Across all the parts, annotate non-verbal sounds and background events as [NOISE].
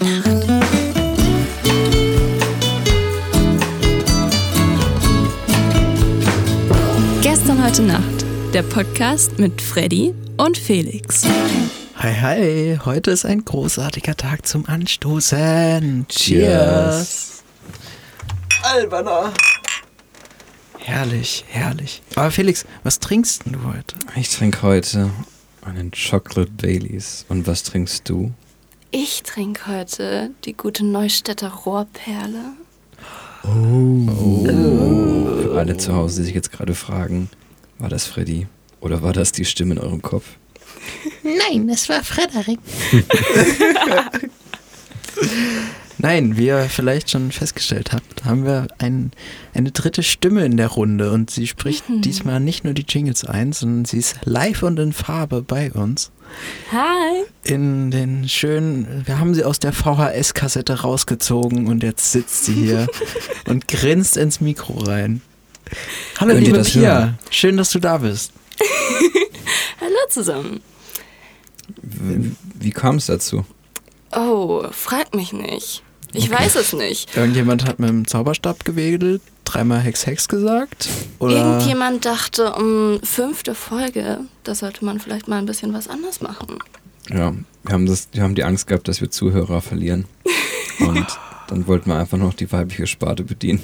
Nacht. Gestern heute Nacht. Der Podcast mit Freddy und Felix. Hi, hi. Heute ist ein großartiger Tag zum Anstoßen. Cheers. Alberner. Herrlich, herrlich. Aber Felix, was trinkst denn du heute? Ich trinke heute einen Chocolate Baileys. Und was trinkst du? Ich trinke heute die gute Neustädter Rohrperle. Oh. Für alle zu Hause, die sich jetzt gerade fragen, war das Freddy oder war das die Stimme in eurem Kopf? Nein, es war Frederik. [LAUGHS] Nein, wie ihr vielleicht schon festgestellt habt, haben wir ein, eine dritte Stimme in der Runde und sie spricht diesmal nicht nur die Jingles ein, sondern sie ist live und in Farbe bei uns. Hi. In den schönen, wir haben sie aus der VHS-Kassette rausgezogen und jetzt sitzt sie hier [LAUGHS] und grinst ins Mikro rein. Hallo Könnt liebe das Pia, hören? schön, dass du da bist. [LAUGHS] Hallo zusammen. Wie, wie kam es dazu? Oh, frag mich nicht. Ich weiß es nicht. Irgendjemand hat mit dem Zauberstab gewedelt, dreimal Hex Hex gesagt? Oder Irgendjemand dachte, um fünfte Folge, da sollte man vielleicht mal ein bisschen was anders machen. Ja, wir haben, das, wir haben die Angst gehabt, dass wir Zuhörer verlieren. [LAUGHS] Und dann wollten wir einfach noch die weibliche Sparte bedienen.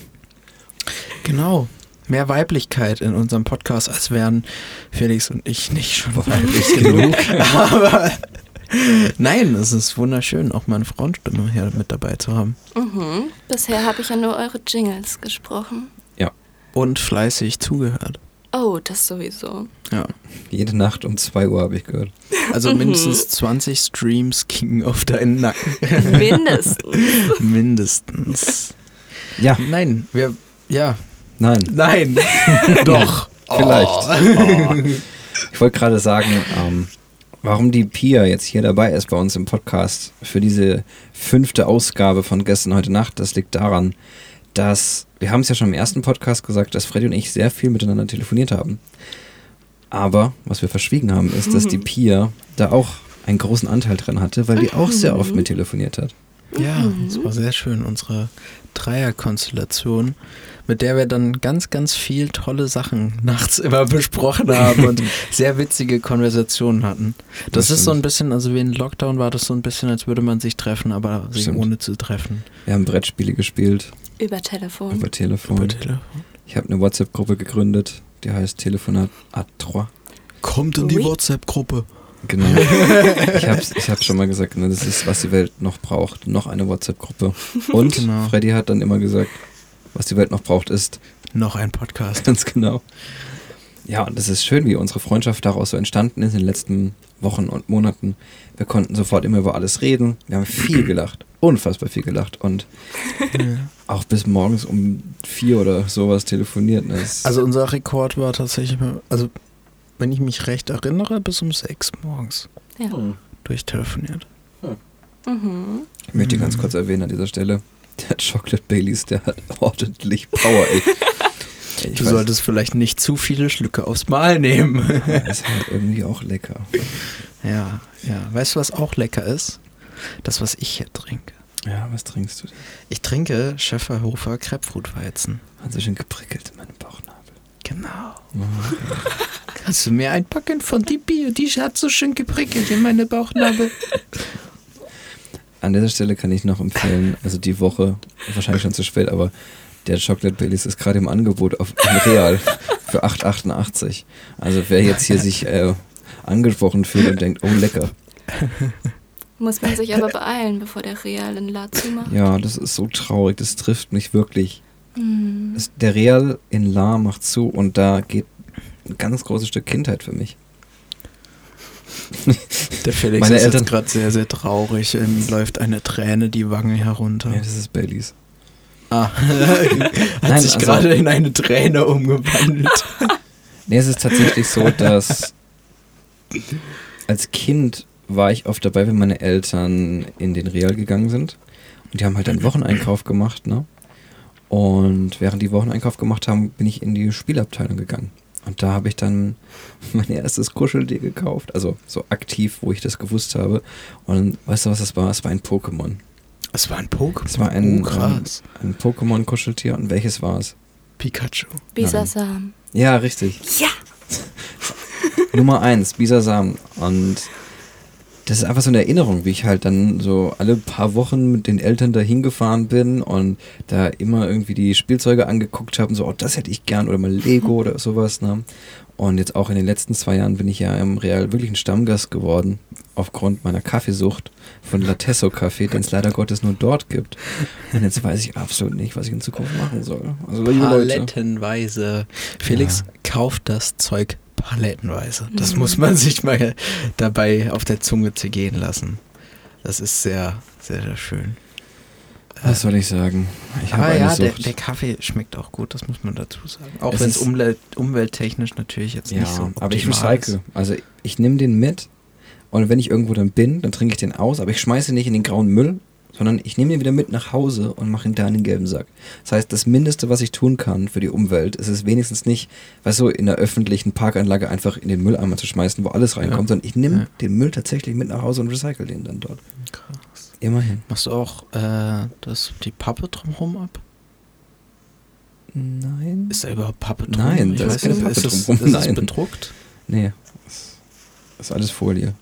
Genau. Mehr Weiblichkeit in unserem Podcast, als wären Felix und ich nicht schon weiblich genug. [LAUGHS] Aber nein, es ist wunderschön, auch mal eine Frauenstimme hier mit dabei zu haben. Mhm. Bisher habe ich ja nur eure Jingles gesprochen. Ja, Und fleißig zugehört. Oh, das sowieso. Ja. jede Nacht um 2 Uhr habe ich gehört. Also mindestens 20 Streams gingen auf deinen Nacken. Mindestens. [LAUGHS] mindestens. Ja, Nein, wir, ja, nein, nein, [LAUGHS] doch. vielleicht. [LAUGHS] Ich wollte gerade sagen, ähm, warum die Pia jetzt hier dabei ist bei uns im Podcast für diese fünfte Ausgabe von Gestern heute Nacht. Das liegt daran, dass wir haben es ja schon im ersten Podcast gesagt, dass Freddy und ich sehr viel miteinander telefoniert haben. Aber was wir verschwiegen haben, ist, dass die [LAUGHS] Pia da auch einen großen Anteil dran hatte, weil die auch sehr oft mit telefoniert hat. Ja, es war sehr schön, unsere Dreierkonstellation, mit der wir dann ganz, ganz viel tolle Sachen [LAUGHS] nachts immer besprochen haben und [LAUGHS] sehr witzige Konversationen hatten. Das, Das ist so ein bisschen, also wie in Lockdown war das so ein bisschen, als würde man sich treffen, aber sich Stimmt. ohne zu treffen. Wir haben Brettspiele gespielt Über Telefon. über Telefon. Über Telefon. Ich habe eine WhatsApp-Gruppe gegründet, die heißt Telefonat A3. Kommt in die Ui. WhatsApp-Gruppe. Genau. [LAUGHS] ich habe ich hab schon mal gesagt, ne, das ist, was die Welt noch braucht. Noch eine WhatsApp-Gruppe. Und Genau. Freddy hat dann immer gesagt, was die Welt noch braucht, ist Noch ein Podcast. ganz genau. Ja, und es ist schön, wie unsere Freundschaft daraus so entstanden ist in den letzten Wochen und Monaten. Wir konnten sofort immer über alles reden. Wir haben viel gelacht. Unfassbar viel gelacht. Und auch bis morgens um vier oder sowas telefoniert. Ne? Also unser Rekord war tatsächlich, also wenn ich mich recht erinnere, bis um sechs morgens Ja. durchtelefoniert. Mhm. Ich möchte ganz kurz erwähnen an dieser Stelle, der [LAUGHS] Chocolate Baileys, der hat ordentlich Power, ey. [LAUGHS] Ich Du weiß, solltest vielleicht nicht zu viele Schlücke aufs Mal nehmen. [LAUGHS] ist halt irgendwie auch lecker. ja, ja. Weißt du, was auch lecker ist? Das, was ich hier trinke. Ja, was trinkst du denn? Ich trinke Schäferhofer Krebfrutweizen. Hat so schön geprickelt in meinem Bauchnabel. Genau. Kannst du mir einpacken von die? Die hat so schön geprickelt in meine Bauchnabel. An dieser Stelle kann ich noch empfehlen, also die Woche, wahrscheinlich schon zu spät, aber der Chocolate Baileys ist gerade im Angebot auf im Real für 8,88. Also wer jetzt hier sich äh, angesprochen fühlt und denkt, oh lecker. Muss man sich aber beeilen, bevor der Real in La zumacht. Ja, das ist so traurig, das trifft mich wirklich. Mhm. Der Real in La macht zu und da geht ein ganz großes Stück Kindheit für mich. Der Felix Meine ist Eltern- jetzt gerade sehr, sehr traurig. Ihm läuft eine Träne die Wange herunter. Ja, das ist Baileys. Ah, [LAUGHS] hat Nein, sich also- gerade in eine Träne umgewandelt. [LAUGHS] Nee, es ist tatsächlich so, dass als Kind war ich oft dabei, wenn meine Eltern in den Real gegangen sind. Und die haben halt einen Wocheneinkauf gemacht, ne? Und während die Wocheneinkauf gemacht haben, bin ich in die Spielabteilung gegangen. Und da habe ich dann [LAUGHS] mein erstes Kuscheltier gekauft. Also so aktiv, wo ich das gewusst habe. Und weißt du, was das war? Es war ein Pokémon. Es war ein Pokémon. Es war ein, oh, krass. ein, ein Pokémon-Kuscheltier. Und welches war es? Pikachu. Bisasam. Ja, richtig. Ja. [LAUGHS] Nummer eins, Bisasam. Und das ist einfach so eine Erinnerung, wie ich halt dann so alle paar Wochen mit den Eltern da hingefahren bin und da immer irgendwie die Spielzeuge angeguckt habe und so, oh, das hätte ich gern oder mal Lego oder sowas. Ne? Und jetzt auch in den letzten zwei Jahren bin ich ja im Real wirklich ein Stammgast geworden, aufgrund meiner Kaffeesucht von Latesso Kaffee, den es leider Gottes nur dort gibt. Und jetzt weiß ich absolut nicht, was ich in Zukunft machen soll. Also Palettenweise. Felix kauft das Zeug palettenweise. Das muss man [LAUGHS] sich mal dabei auf der Zunge zergehen lassen. Das ist sehr, sehr, sehr schön. was soll ich sagen? Ich habe eine ja, der, der Kaffee schmeckt auch gut, das muss man dazu sagen. Auch wenn es ist- umwelt, umwelttechnisch natürlich jetzt Ja, nicht so aber ich optimal recycle. Also ich nehme den mit und wenn ich irgendwo dann bin, dann trinke ich den aus, aber ich schmeiße ihn nicht in den grauen Müll, sondern ich nehme ihn wieder mit nach Hause und mache ihn da in den gelben Sack. Das heißt, das Mindeste, was ich tun kann für die Umwelt, ist es wenigstens nicht, weißt du, in der öffentlichen Parkanlage einfach in den Mülleimer zu schmeißen, wo alles reinkommt, sondern ich nehme Ja. den Müll tatsächlich mit nach Hause und recycle den dann dort. Krass. Immerhin. Machst du auch äh, das, die Pappe drumherum ab? Nein. Ist da überhaupt Pappe drum? Nein, Ich da ist keine Pappe ist es, drumrum. Ist es Nein. bedruckt? Nee. Das ist alles Folie.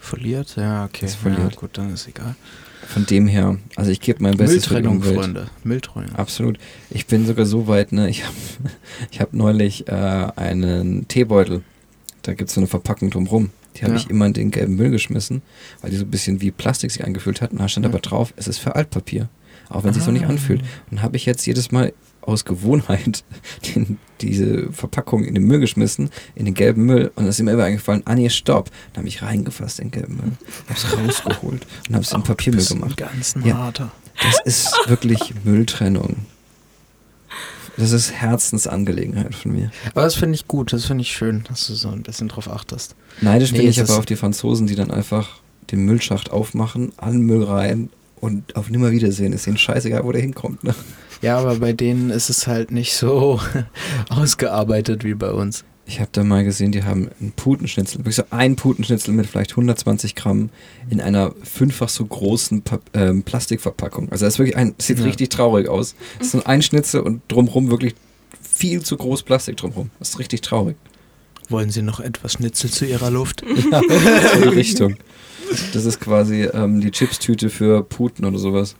Foliert? Ja, okay. Ist foliert. Ja, gut, dann ist egal. Von dem her, also ich gebe mein Bestes für die Mülltrennung, Umwelt. Freunde. Mülltrennung. Absolut. Ich bin sogar so weit, ne, ich habe [LAUGHS] ich hab neulich äh, einen Teebeutel, da gibt es so eine Verpackung drumrum. Die habe Ja. ich immer in den gelben Müll geschmissen, weil die so ein bisschen wie Plastik sich angefühlt hat. Und da stand Ja. aber drauf, es ist für Altpapier. Auch wenn es sich so nicht Ah. anfühlt. Und habe ich jetzt jedes Mal aus Gewohnheit [LAUGHS] den, diese Verpackung in den Müll geschmissen, in den gelben Müll. Und da ist mir immer eingefallen, ah nee, stopp. Dann habe ich reingefasst in den gelben Müll. Habe es rausgeholt und habe es in Papiermüll gemacht. Ganz Ja. harter. Das ist wirklich Mülltrennung. Das ist Herzensangelegenheit von mir. Aber das finde ich gut, das finde ich schön, dass du so ein bisschen drauf achtest. Neidisch Nee, bin ich aber auf die Franzosen, die dann einfach den Müllschacht aufmachen, allen Müll rein und auf Nimmerwiedersehen. Ist ihnen scheißegal, wo der hinkommt. Ne? Ja, aber bei denen ist es halt nicht so [LAUGHS] ausgearbeitet wie bei uns. Ich habe da mal gesehen, die haben einen Putenschnitzel, wirklich so ein Putenschnitzel mit vielleicht 120 Gramm in einer fünffach so großen Pa- ähm, Plastikverpackung. Also das ist wirklich ein, das sieht Ja. richtig traurig aus. Das ist nur ein Schnitzel und drumrum wirklich viel zu groß Plastik drumrum. Das ist richtig traurig. Wollen sie noch etwas Schnitzel zu ihrer Luft? [LAUGHS] Ja, so die Richtung. Das ist quasi ähm, die Chipstüte für Puten oder sowas.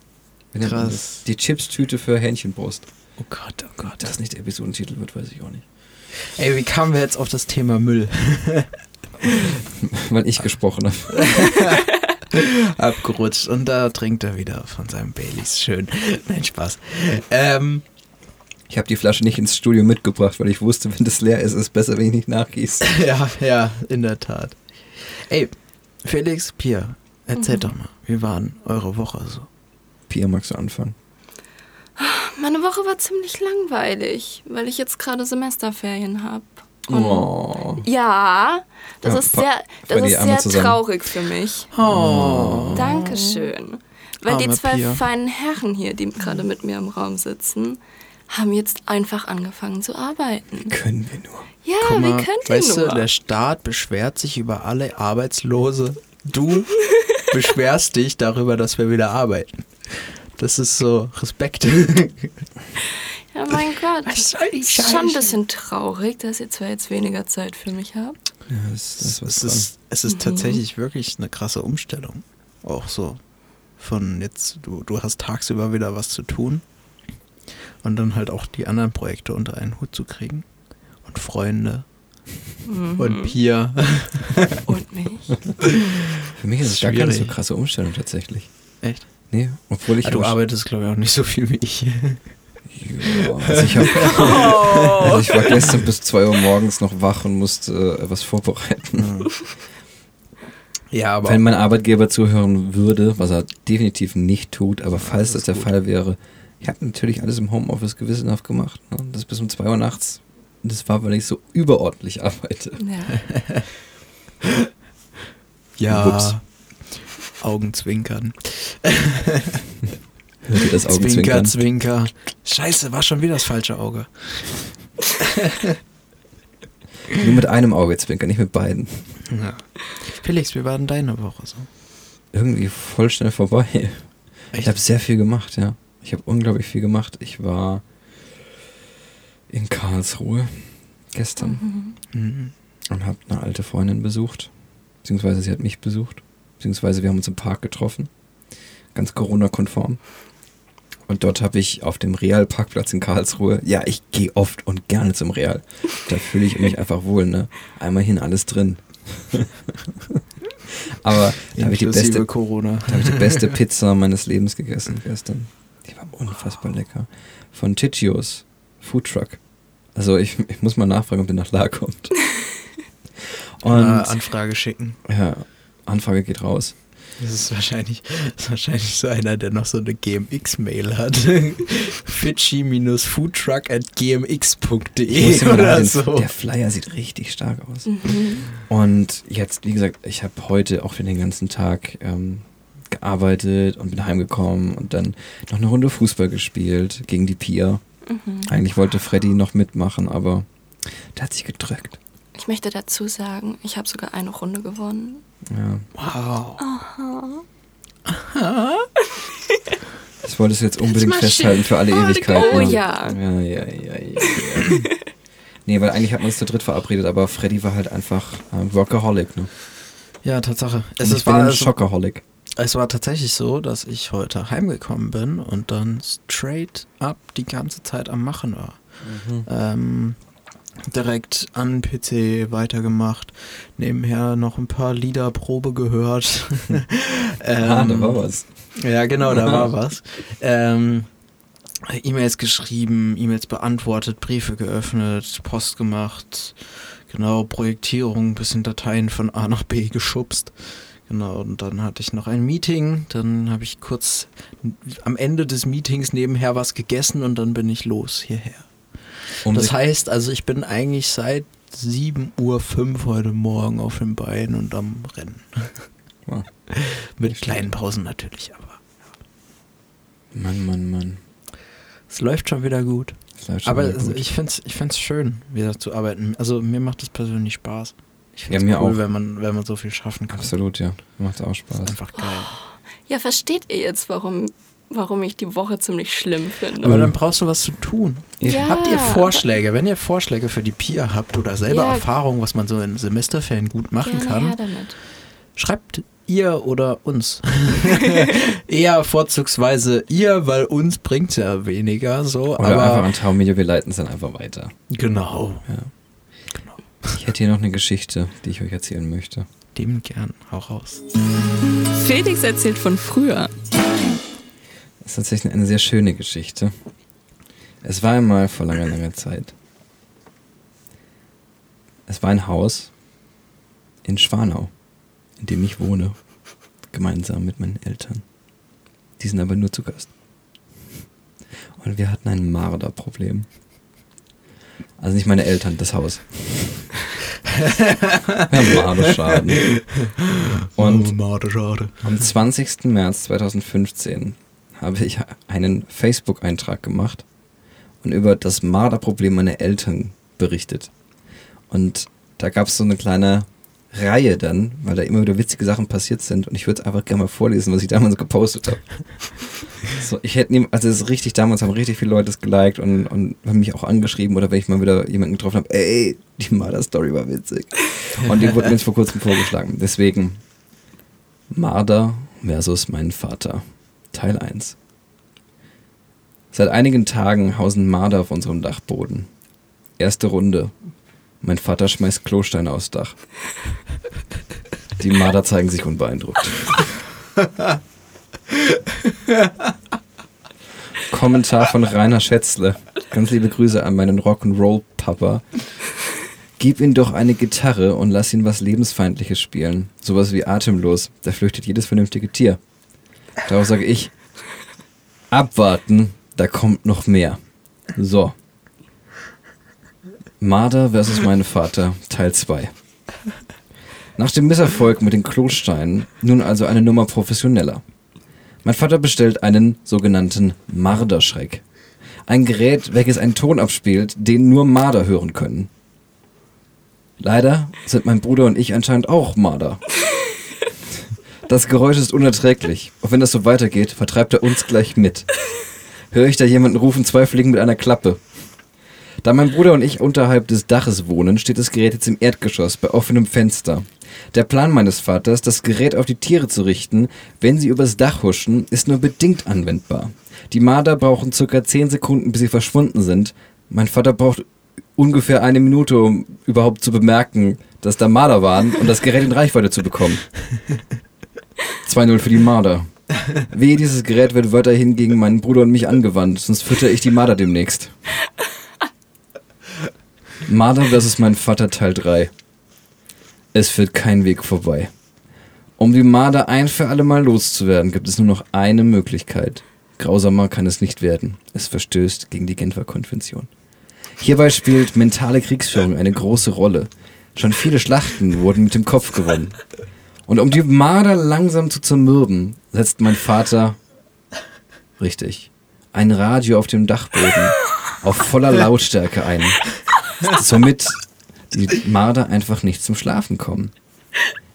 Wie nennt man Krass. das? Die Chipstüte für Hähnchenbrust. Oh Gott, oh Gott. Das nicht der Episodentitel wird, weiß ich auch nicht. Ey, wie kamen wir jetzt auf das Thema Müll? [LAUGHS] Weil ich gesprochen habe. [LAUGHS] Abgerutscht und da trinkt er wieder von seinem Baileys. Schön. Nein, Spaß. Ähm, Ich habe die Flasche nicht ins Studio mitgebracht, weil ich wusste, wenn das leer ist, ist es besser, wenn ich nicht nachgieße. [LAUGHS] ja, ja, in der Tat. Ey, Felix, Pia, erzählt Mhm. doch mal, wie war denn eure Woche so? Pia, magst du anfangen? Meine Woche war ziemlich langweilig, weil ich jetzt gerade Semesterferien habe. Oh. Ja, das Ja, ist sehr, das ist sehr zusammen. traurig für mich. Oh. Dankeschön. Weil die Arme zwei Pia. feinen Herren hier, die gerade mit mir im Raum sitzen, haben jetzt einfach angefangen zu arbeiten. Können wir nur. Ja, Guck mal, wie könnt weißt ihr nur? du, der Staat beschwert sich über alle Arbeitslose. Du [LAUGHS] beschwerst dich darüber, dass wir wieder arbeiten. Das ist so Respekt. [LAUGHS] ja, mein [LAUGHS] Gott. Die ist schon ein bisschen traurig, dass ihr zwar jetzt weniger Zeit für mich habt. Ja, das, das ist es ist, es ist Mhm. tatsächlich wirklich eine krasse Umstellung. Auch so von jetzt, du, du hast tagsüber wieder was zu tun und dann halt auch die anderen Projekte unter einen Hut zu kriegen. Und Freunde Mhm. und Pia. Und mich. [LAUGHS] Für mich ist es gar keine so krasse Umstellung tatsächlich. Echt? Nee, obwohl ich Ah, du arbeitest, glaube ich, auch nicht so viel wie ich. Ja, also ich, hab, [LAUGHS] also ich war gestern bis 2 Uhr morgens noch wach und musste äh, was vorbereiten. ja, aber Wenn mein Arbeitgeber zuhören würde, was er definitiv nicht tut, aber falls das das, der gut. Fall wäre, ich habe natürlich alles im Homeoffice gewissenhaft gemacht. Ne? Das bis um 2 Uhr nachts. Das war, weil ich so überordentlich arbeite. Ja. [LAUGHS] ja. Augenzwinkern. [LAUGHS] Das Zwinker, Augenzwinkern? Zwinker. Scheiße, war schon wieder das falsche Auge. [LAUGHS] Nur mit einem Auge zwinkern, nicht mit beiden. Ja. Felix, wie war denn deine Woche so? Irgendwie voll schnell vorbei. Ich habe sehr viel gemacht, ja. Ich habe unglaublich viel gemacht. Ich war in Karlsruhe gestern Mhm. und habe eine alte Freundin besucht. Beziehungsweise sie hat mich besucht. Beziehungsweise wir haben uns im Park getroffen. Ganz Corona-konform. Und dort habe ich auf dem Real-Parkplatz in Karlsruhe, ja, ich gehe oft und gerne zum Real. Da fühle ich mich einfach wohl, ne? Einmal hin, alles drin. [LAUGHS] Aber da habe ich die beste Corona. da habe ich die beste [LAUGHS] Pizza meines Lebens gegessen gestern. Die war unfassbar lecker. Von Ticcios Food Truck. Also ich, ich muss mal nachfragen, ob der nach La kommt. [LAUGHS] Und Äh, Anfrage schicken. ja, Anfrage geht raus. Das ist wahrscheinlich, das ist wahrscheinlich so einer, der noch so eine GMX-Mail hat. [LAUGHS] Fidschi-foodtruck at gmx.de oder so. Der Flyer sieht richtig stark aus. Mhm. Und jetzt, wie gesagt, ich habe heute auch für den ganzen Tag ähm, gearbeitet und bin heimgekommen und dann noch eine Runde Fußball gespielt gegen die Pia. Mhm. Eigentlich wollte Freddy noch mitmachen, aber der hat sich gedrückt. Ich möchte dazu sagen, ich habe sogar eine Runde gewonnen. Ja. Wow. [LAUGHS] Das wolltest du jetzt unbedingt festhalten für alle Oh, Ewigkeiten. oh ja. Ja, ja, ja, ja, nee, weil eigentlich hatten wir uns zu dritt verabredet, aber Freddy war halt einfach äh, Workaholic, ne? Ja, Tatsache. Es, ich ist, bin war, ein es, Schockaholic. es war tatsächlich so, dass ich heute heimgekommen bin und dann straight up die ganze Zeit am Machen war. Ähm, direkt an PC weitergemacht, nebenher noch ein paar Lieder Probe gehört. [LAUGHS] ähm, ah, da war was. Ja, genau, da war [LAUGHS] was. Ähm, E-Mails geschrieben, E-Mails beantwortet, Briefe geöffnet, Post gemacht, genau, Projektierung, bisschen Dateien von A nach B geschubst. Genau, und dann hatte ich noch ein Meeting, dann habe ich kurz am Ende des Meetings nebenher was gegessen und dann bin ich los hierher. Um das heißt also, ich bin eigentlich seit 7.05 Uhr heute Morgen auf dem Bein und am Rennen. [LAUGHS] Wow. Mit kleinen Pausen natürlich, aber Mann, Mann, Mann. es läuft schon wieder gut. Schon Aber wieder gut. ich finde es ich find's schön, wieder zu arbeiten. Also mir macht es persönlich Spaß. Ich Ja, finde es mir cool, auch. wenn man, wenn man so viel schaffen kann. Absolut, ja. Macht auch Das Spaß. ist einfach geil. Ja, versteht ihr jetzt, warum, warum ich die Woche ziemlich schlimm finde? Aber dann brauchst du was zu tun. Ja. Habt ihr Vorschläge? Wenn ihr Vorschläge für die PIA habt oder selber Ja. Erfahrungen, was man so in Semesterferien gut machen Gerne kann, schreibt ihr oder uns. [LAUGHS] Eher vorzugsweise ihr, weil uns bringt ja weniger so. Oder einfach aber an Traummedia, wir leiten es dann einfach weiter. genau, Ich hätte hier noch eine Geschichte, die ich euch erzählen möchte. dem gern. Hau raus. Felix erzählt von früher. Das ist tatsächlich eine sehr schöne Geschichte. Es war einmal vor langer, langer Zeit. Es war ein Haus in Schwanau, in dem ich wohne, gemeinsam mit meinen Eltern. Die sind aber nur zu Gast. Und wir hatten ein Marderproblem. Also nicht meine Eltern, das Haus. [LAUGHS] Marderschaden. Und schade, schade. am 20. März 2015 habe ich einen Facebook-Eintrag gemacht und über das Marderproblem meiner Eltern berichtet. Und da gab es so eine kleine Reihe dann, weil da immer wieder witzige Sachen passiert sind. Und ich würde einfach gerne mal vorlesen, was ich damals gepostet habe. [LAUGHS] so, ich hätte nie, also es ist richtig, damals haben richtig viele Leute es geliked und, und haben mich auch angeschrieben oder wenn ich mal wieder jemanden getroffen habe, ey, die Marder-Story war witzig. Und die wurde mir jetzt vor kurzem vorgeschlagen. Deswegen Marder versus mein Vater. Teil 1. Seit einigen Tagen hausen Marder auf unserem Dachboden. Erste Runde. Mein Vater schmeißt Klosteine aufs Dach. Die Marder zeigen sich unbeeindruckt. Kommentar von Rainer Schätzle. Ganz liebe Grüße an meinen Rock'n'Roll-Papa. Gib ihm doch eine Gitarre und lass ihn was Lebensfeindliches spielen. Sowas wie Atemlos. Da flüchtet jedes vernünftige Tier. Darauf sage ich, abwarten, da kommt noch mehr. So. Marder versus mein Vater, Teil 2. Nach dem Misserfolg mit den Klosteinen nun also eine Nummer professioneller. Mein Vater bestellt einen sogenannten Marderschreck. Ein Gerät, welches einen Ton abspielt, den nur Marder hören können. Leider sind mein Bruder und ich anscheinend auch Marder. Das Geräusch ist unerträglich. Und wenn das so weitergeht, vertreibt er uns gleich mit. Höre ich da jemanden rufen, zwei Fliegen mit einer Klappe. Da mein Bruder und ich unterhalb des Daches wohnen, steht das Gerät jetzt im Erdgeschoss bei offenem Fenster. Der Plan meines Vaters, das Gerät auf die Tiere zu richten, wenn sie übers Dach huschen, ist nur bedingt anwendbar. Die Marder brauchen circa 10 Sekunden, bis sie verschwunden sind. Mein Vater braucht ungefähr eine Minute, um überhaupt zu bemerken, dass da Marder waren und das Gerät in Reichweite zu bekommen. [LAUGHS] 2-0 für die Marder. Wehe, dieses Gerät wird weiterhin gegen meinen Bruder und mich angewandt, sonst fütter ich die Marder demnächst. Marder vs. mein Vater Teil 3. Es führt kein Weg vorbei. Um die Marder ein für alle Mal loszuwerden, gibt es nur noch eine Möglichkeit. Grausamer kann es nicht werden. Es verstößt gegen die Genfer Konvention. Hierbei spielt mentale Kriegsführung eine große Rolle. Schon viele Schlachten wurden mit dem Kopf gewonnen. Und um die Marder langsam zu zermürben, setzt mein Vater, richtig, ein Radio auf dem Dachboden auf voller Lautstärke ein. Somit die Marder einfach nicht zum Schlafen kommen.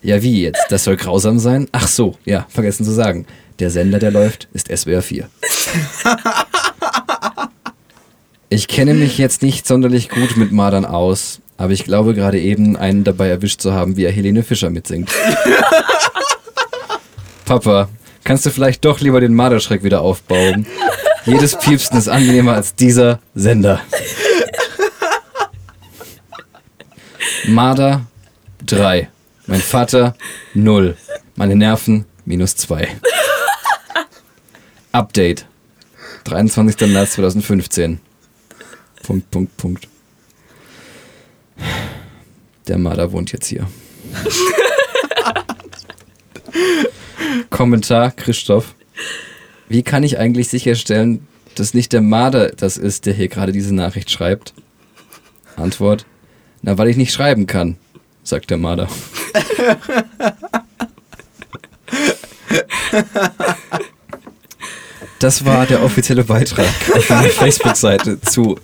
Ja, wie jetzt? Das soll grausam sein? Ach so, ja, vergessen zu sagen. Der Sender, der läuft, ist SWR 4. Ich kenne mich jetzt nicht sonderlich gut mit Mardern aus, aber ich glaube gerade eben einen dabei erwischt zu haben, wie er Helene Fischer mitsingt. [LAUGHS] Papa, kannst du vielleicht doch lieber den Marderschreck wieder aufbauen? Jedes Piepsen ist angenehmer als dieser Sender. Marder 3. Mein Vater 0. Meine Nerven minus 2. Update. 23. März 2015. Punkt, Punkt, Punkt. Der Marder wohnt jetzt hier. [LAUGHS] Kommentar, Christoph. Wie kann ich eigentlich sicherstellen, dass nicht der Marder das ist, der hier gerade diese Nachricht schreibt? Antwort. Na, weil ich nicht schreiben kann, sagt der Marder. [LAUGHS] Das war der offizielle Beitrag auf meiner [LAUGHS] Facebook-Seite zu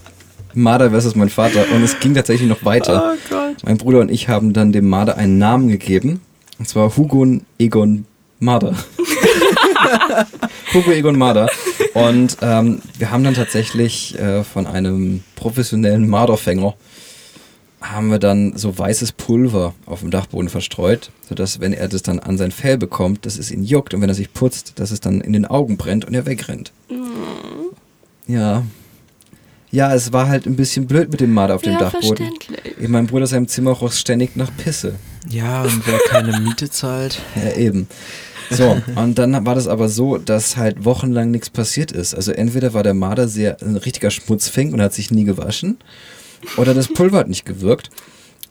Marder versus mein Vater. Und es ging tatsächlich noch weiter. Oh Gott. Mein Bruder und ich haben dann dem Marder einen Namen gegeben. Und zwar Hugo Egon Marder. [LAUGHS] Hugo Egon Marder. Und ähm, wir haben dann tatsächlich äh, von einem professionellen Marderfänger haben wir dann so weißes Pulver auf dem Dachboden verstreut, sodass, wenn er das dann an sein Fell bekommt, dass es ihn juckt und wenn er sich putzt, dass es dann in den Augen brennt und er wegrennt. Ja. Ja, es war halt ein bisschen blöd mit dem Marder auf dem Ja, Dachboden. verständlich. In meinem Bruder seinem Zimmer roch ständig nach Pisse. Ja, und wer keine Miete zahlt. [LAUGHS] Ja, eben. So, und dann war das aber so, dass halt wochenlang nichts passiert ist. Also entweder war der Marder sehr ein richtiger Schmutzfink und hat sich nie gewaschen, oder das Pulver hat nicht gewirkt.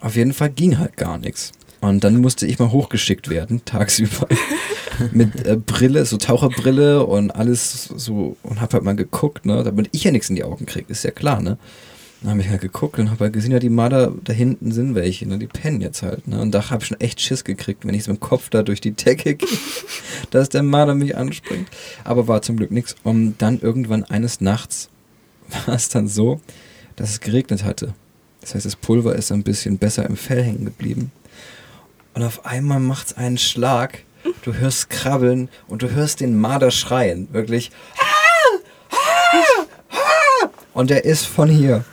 Auf jeden Fall ging halt gar nichts. Und dann musste ich mal hochgeschickt werden, tagsüber, [LAUGHS] mit äh, Brille, so Taucherbrille und alles so, und hab halt mal geguckt, ne, damit ich ja nichts in die Augen krieg, ist ja klar, ne. Dann habe ich halt geguckt und habe halt gesehen, ja, die Marder da hinten sind welche, ne? Die pennen jetzt halt, ne? Und da habe ich schon echt Schiss gekriegt, wenn ich so mit dem Kopf da durch die Decke [LAUGHS] gehe, dass der Marder mich anspringt. Aber war zum Glück nichts. Und dann irgendwann eines Nachts war es dann so, dass es geregnet hatte. Das heißt, das Pulver ist ein bisschen besser im Fell hängen geblieben. Und auf einmal macht es einen Schlag. Du hörst krabbeln und du hörst den Marder schreien. Wirklich. Und der ist von hier.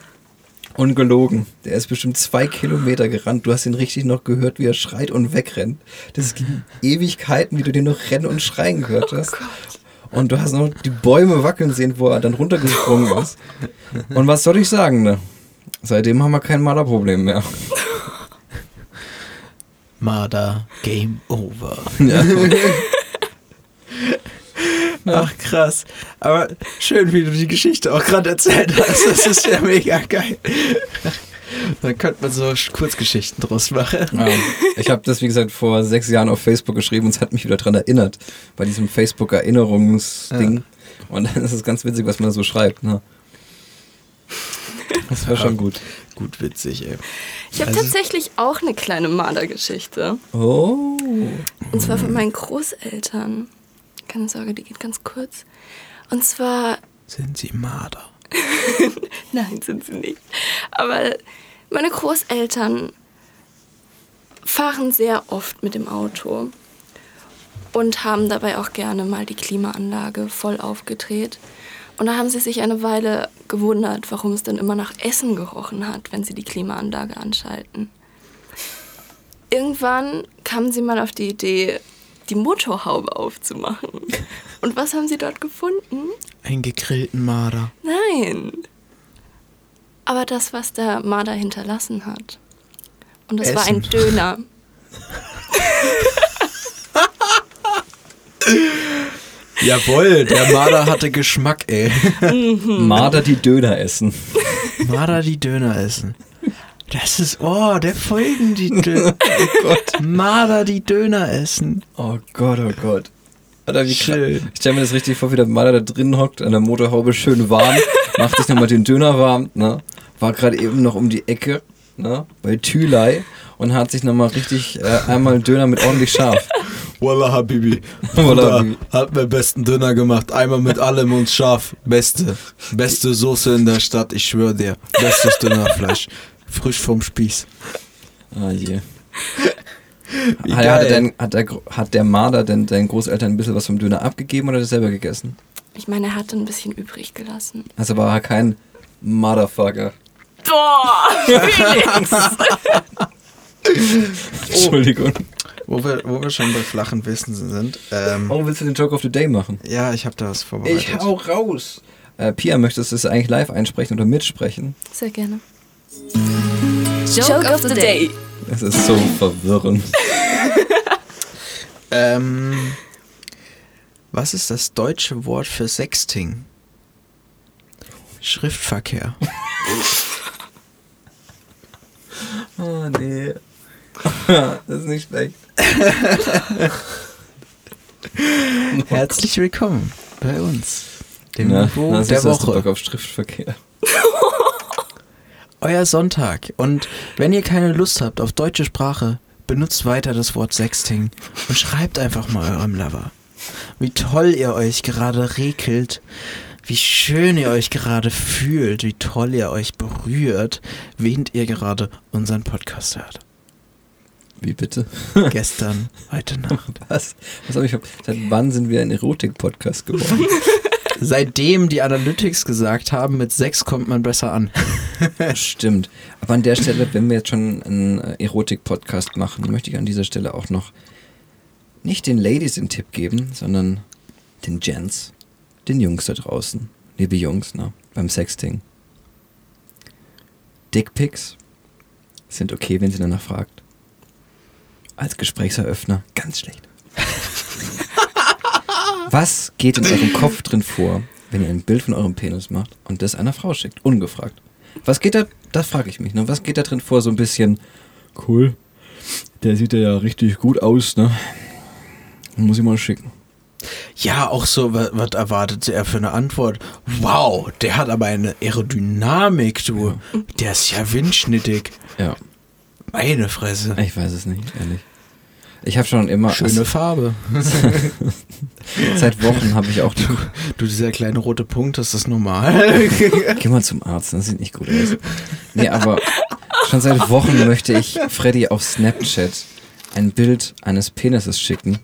Ungelogen. Der ist bestimmt zwei Kilometer gerannt. Du hast ihn richtig noch gehört, wie er schreit und wegrennt. Das ging Ewigkeiten, wie du den noch rennen und schreien gehört hast. Und du hast noch die Bäume wackeln sehen, wo er dann runtergesprungen ist. Und was soll ich sagen, ne? Seitdem haben wir kein Marderproblem mehr. Marder, Game Over. [LAUGHS] Ja. [LAUGHS] Ach krass. Aber schön, wie du die Geschichte auch gerade erzählt hast. Das ist ja mega geil. Dann könnte man so Kurzgeschichten draus machen. Ja, ich habe das, wie gesagt, vor sechs Jahren auf Facebook geschrieben und es hat mich wieder daran erinnert, bei diesem Facebook-Erinnerungsding. Und dann ist es ganz witzig, was man so schreibt. Ne? Das war schon gut. Gut witzig, ey. Ich habe Also- tatsächlich auch eine kleine Mardergeschichte. Oh. Und zwar von meinen Großeltern. Keine Sorge, die geht ganz kurz. Und zwar Sind sie Marder? [LAUGHS] Nein, sind sie nicht. Aber meine Großeltern fahren sehr oft mit dem Auto. und haben dabei auch gerne mal die Klimaanlage voll aufgedreht. Und da haben sie sich eine Weile gewundert, warum es denn immer nach Essen gerochen hat, wenn sie die Klimaanlage anschalten. Irgendwann kamen sie mal auf die Idee, die Motorhaube aufzumachen. Und was haben sie dort gefunden? Einen gegrillten Marder. Nein. Aber das, was der Marder hinterlassen hat. Und das war ein Essen. Döner. [LAUGHS] Jawohl, der Marder hatte Geschmack, ey. Marder die Döner essen. Marder die Döner essen. Das ist, oh, der Folgentitel. Oh Gott. Marder die Döner essen. Oh Gott, oh Gott. Alter, wie Schön. krass. Ich stelle mir das richtig vor, wie der Marder da drin hockt, an der Motorhaube schön warm, macht sich nochmal den Döner warm, ne? War gerade eben noch um die Ecke, ne? Bei Thülei und hat sich nochmal richtig äh, einmal einen Döner mit ordentlich scharf. Wallah Habibi. [LAUGHS] Wallah. Hat mir besten Döner gemacht. Einmal mit allem und scharf. Beste. Beste Soße in der Stadt, ich schwöre dir. Bestes Dönerfleisch. Frisch vom Spieß. Ah je. Wie Hat, hat, denn, hat, der, hat der Marder denn deinen Großeltern ein bisschen was vom Döner abgegeben oder hat er selber gegessen? Ich meine, er hatte ein bisschen übrig gelassen. Also war er kein Motherfucker. Boah, [LAUGHS] Felix! [LAUGHS] Entschuldigung. Wo wir, wo wir schon bei flachen Wissen sind. Ähm, Warum willst du den Joke of the Day machen? Ja, ich habe da was vorbereitet. raus. Äh, Pia, möchtest du es eigentlich live einsprechen oder mitsprechen? Sehr gerne. Joke of the Day. Es ist so verwirrend. [LAUGHS] Ähm, was ist das deutsche Wort für Sexting? Schriftverkehr. Oh [LAUGHS] nee. [LAUGHS] das ist nicht schlecht. [LAUGHS] Herzlich willkommen bei uns, dem Na, Niveau der Woche. Bock auf Schriftverkehr. [LAUGHS] Euer Sonntag. Und wenn ihr keine Lust habt auf deutsche Sprache, benutzt weiter das Wort Sexting und schreibt einfach mal eurem Lover. Wie toll ihr euch gerade regelt, wie schön ihr euch gerade fühlt, wie toll ihr euch berührt, während ihr gerade unseren Podcast hört. Wie bitte? Gestern, heute Nacht. [LAUGHS] Was? Was habe ich? Seit wann sind wir ein Erotik-Podcast geworden? [LAUGHS] Seitdem die Analytics gesagt haben, mit Sex kommt man besser an. [LAUGHS] Stimmt. Aber an der Stelle, wenn wir jetzt schon einen äh, Erotik-Podcast machen, möchte ich an dieser Stelle auch noch nicht den Ladies den Tipp geben, sondern den Gents, den Jungs da draußen. Liebe Jungs, ne? Beim Sexting. Dickpics sind okay, wenn sie danach fragt. Als Gesprächseröffner ganz schlecht. [LAUGHS] Was geht in eurem Kopf drin vor, wenn ihr ein Bild von eurem Penis macht und das einer Frau schickt, ungefragt? Was geht da, das frage ich mich, ne? Was geht da drin vor, so ein bisschen, cool, der sieht ja richtig gut aus, ne? Muss ich mal schicken. Ja, auch so, wa- was erwartet er für eine Antwort? Wow, der hat aber eine Aerodynamik, du. Der ist ja windschnittig. Ja, Meine Fresse. ich weiß es nicht, ehrlich. Ich habe schon immer, Schöne Farbe. [LAUGHS] seit Wochen habe ich auch die, Du, dieser kleine rote Punkt, ist das normal? [LAUGHS] geh mal zum Arzt, das sieht nicht gut aus. Nee, aber schon seit Wochen möchte ich Freddy auf Snapchat ein Bild eines Penises schicken.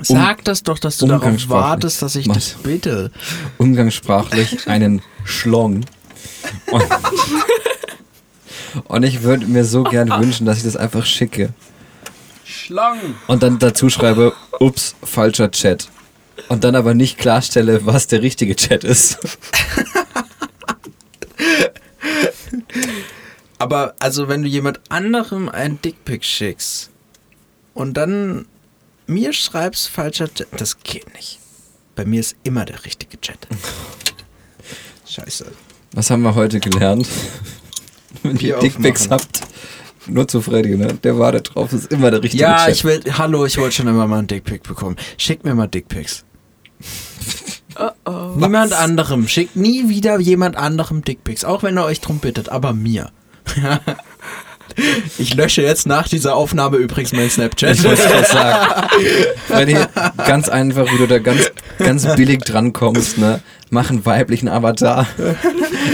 Sag das doch, dass du darauf wartest, dass ich das bitte. umgangssprachlich einen Schlong. Und, [LAUGHS] und ich würde mir so gern [LAUGHS] wünschen, dass ich das einfach schicke. Schlang. Und dann dazu schreibe, ups, falscher Chat. Und dann aber nicht klarstelle, was der richtige Chat ist. [LAUGHS] Aber also, wenn du jemand anderem ein Dickpick schickst und dann mir schreibst falscher Chat, das geht nicht. Bei mir ist immer der richtige Chat. [LAUGHS] Scheiße. Was haben wir heute gelernt? [LAUGHS] Wenn Bier ihr Dickpics habt, nur zu Freddy, ne? Der war da drauf, ist immer der richtige Ja, Chat. ich will, hallo, ich wollte schon immer mal einen Dickpick bekommen. Schick mir mal Dickpics. [LAUGHS] Oh oh. Niemand anderem. Schickt nie wieder jemand anderem Dickpics. Auch wenn er euch drum bittet, aber mir. [LAUGHS] ich lösche jetzt nach dieser Aufnahme übrigens mein Snapchat. Ich wollte gerade sagen. Freddy, ganz einfach, wie du da ganz, ganz billig drankommst, ne? Mach einen weiblichen Avatar.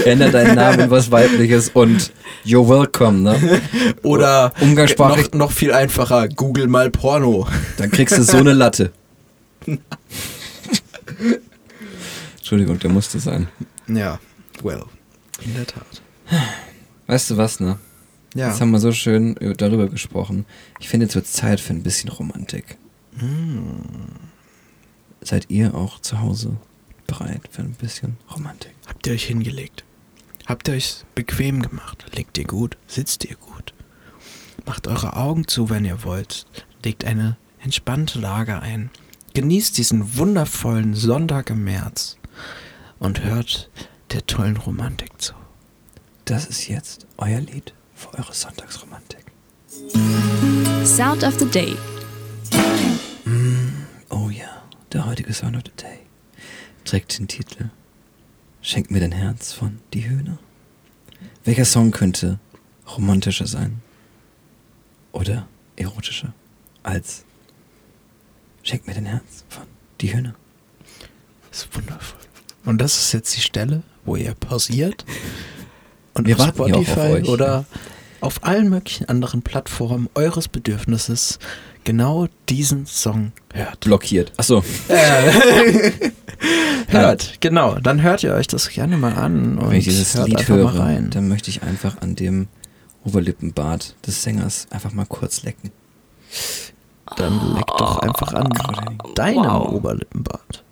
Ändere deinen Namen in was Weibliches und you're welcome, ne? Oder Umgangssprachlich- noch, noch viel einfacher, google mal Porno. Dann kriegst du so eine Latte. Entschuldigung, der musste sein. Ja, well, in der Tat. Weißt du was, ne? Ja, Jetzt haben wir so schön über- darüber gesprochen. Ich finde, jetzt wird Zeit für ein bisschen Romantik. Hm. Seid ihr auch zu Hause bereit für ein bisschen Romantik? habt ihr euch hingelegt? Habt ihr euch bequem gemacht? Legt ihr gut? Sitzt ihr gut? Macht eure Augen zu, wenn ihr wollt. Legt eine entspannte Lage ein. Genießt diesen wundervollen Sonntag im März und hört der tollen Romantik zu. Das ist jetzt euer Lied für eure Sonntagsromantik. Sound of the Day. Oh ja, der heutige Sound of the Day trägt den Titel Schenk mir dein Herz von Die Hühner. Welcher Song könnte romantischer sein? Oder erotischer als Schenk mir dein Herz von Die Hühner? Das ist wundervoll. Und das ist jetzt die Stelle, wo ihr pausiert [LAUGHS] und Wir auf auch auf Spotify euch. oder auf allen möglichen anderen Plattformen eures Bedürfnisses genau diesen Song hört. Blockiert. Achso, [LAUGHS] Hört, genau. Dann hört ihr euch das gerne mal an und wenn ich dieses hört Lied höre, dann möchte ich einfach an dem Oberlippenbart des Sängers einfach mal kurz lecken. Dann leck doch einfach an deinem Wow. Oberlippenbart.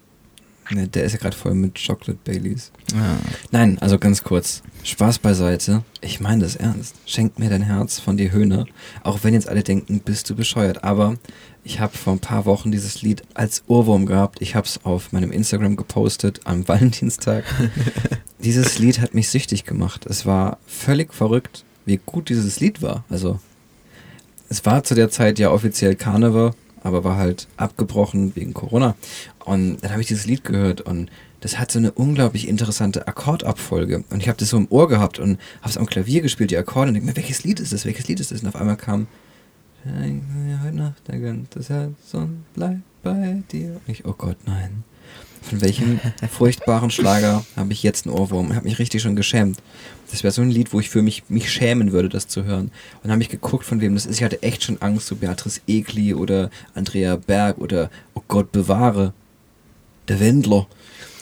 Ne, der ist ja gerade voll mit Chocolate Baileys. Ja. Nein, also ganz kurz. Spaß beiseite. Ich meine das ernst. Schenk mir dein Herz von dir Höhner. Auch wenn jetzt alle denken, bist du bescheuert. Aber ich habe vor ein paar Wochen dieses Lied als Ohrwurm gehabt. Ich habe es auf meinem Instagram gepostet am [LAUGHS] Valentinstag. dieses Lied hat mich süchtig gemacht. Es war völlig verrückt, wie gut dieses Lied war. Also es war zu der Zeit ja offiziell Karneval, aber war halt abgebrochen wegen Corona. Und dann habe ich dieses Lied gehört und das hat so eine unglaublich interessante Akkordabfolge. Und ich habe das so im Ohr gehabt und habe es am Klavier gespielt, die Akkorde, und denke mir, welches Lied ist das? Welches Lied ist das? Und auf einmal kam "Schenk mir heute Nacht dein ganzes Herz und bleib bei dir. Und ich, oh Gott, nein. Von welchem furchtbaren Schlager habe ich jetzt einen Ohrwurm? Ich habe mich richtig schon geschämt. Das wäre so ein Lied, wo ich für mich mich schämen würde, das zu hören. Und habe ich geguckt, von wem das ist. Ich hatte echt schon Angst, so Beatrice Egli oder Andrea Berg oder, oh Gott, bewahre, der Wendler.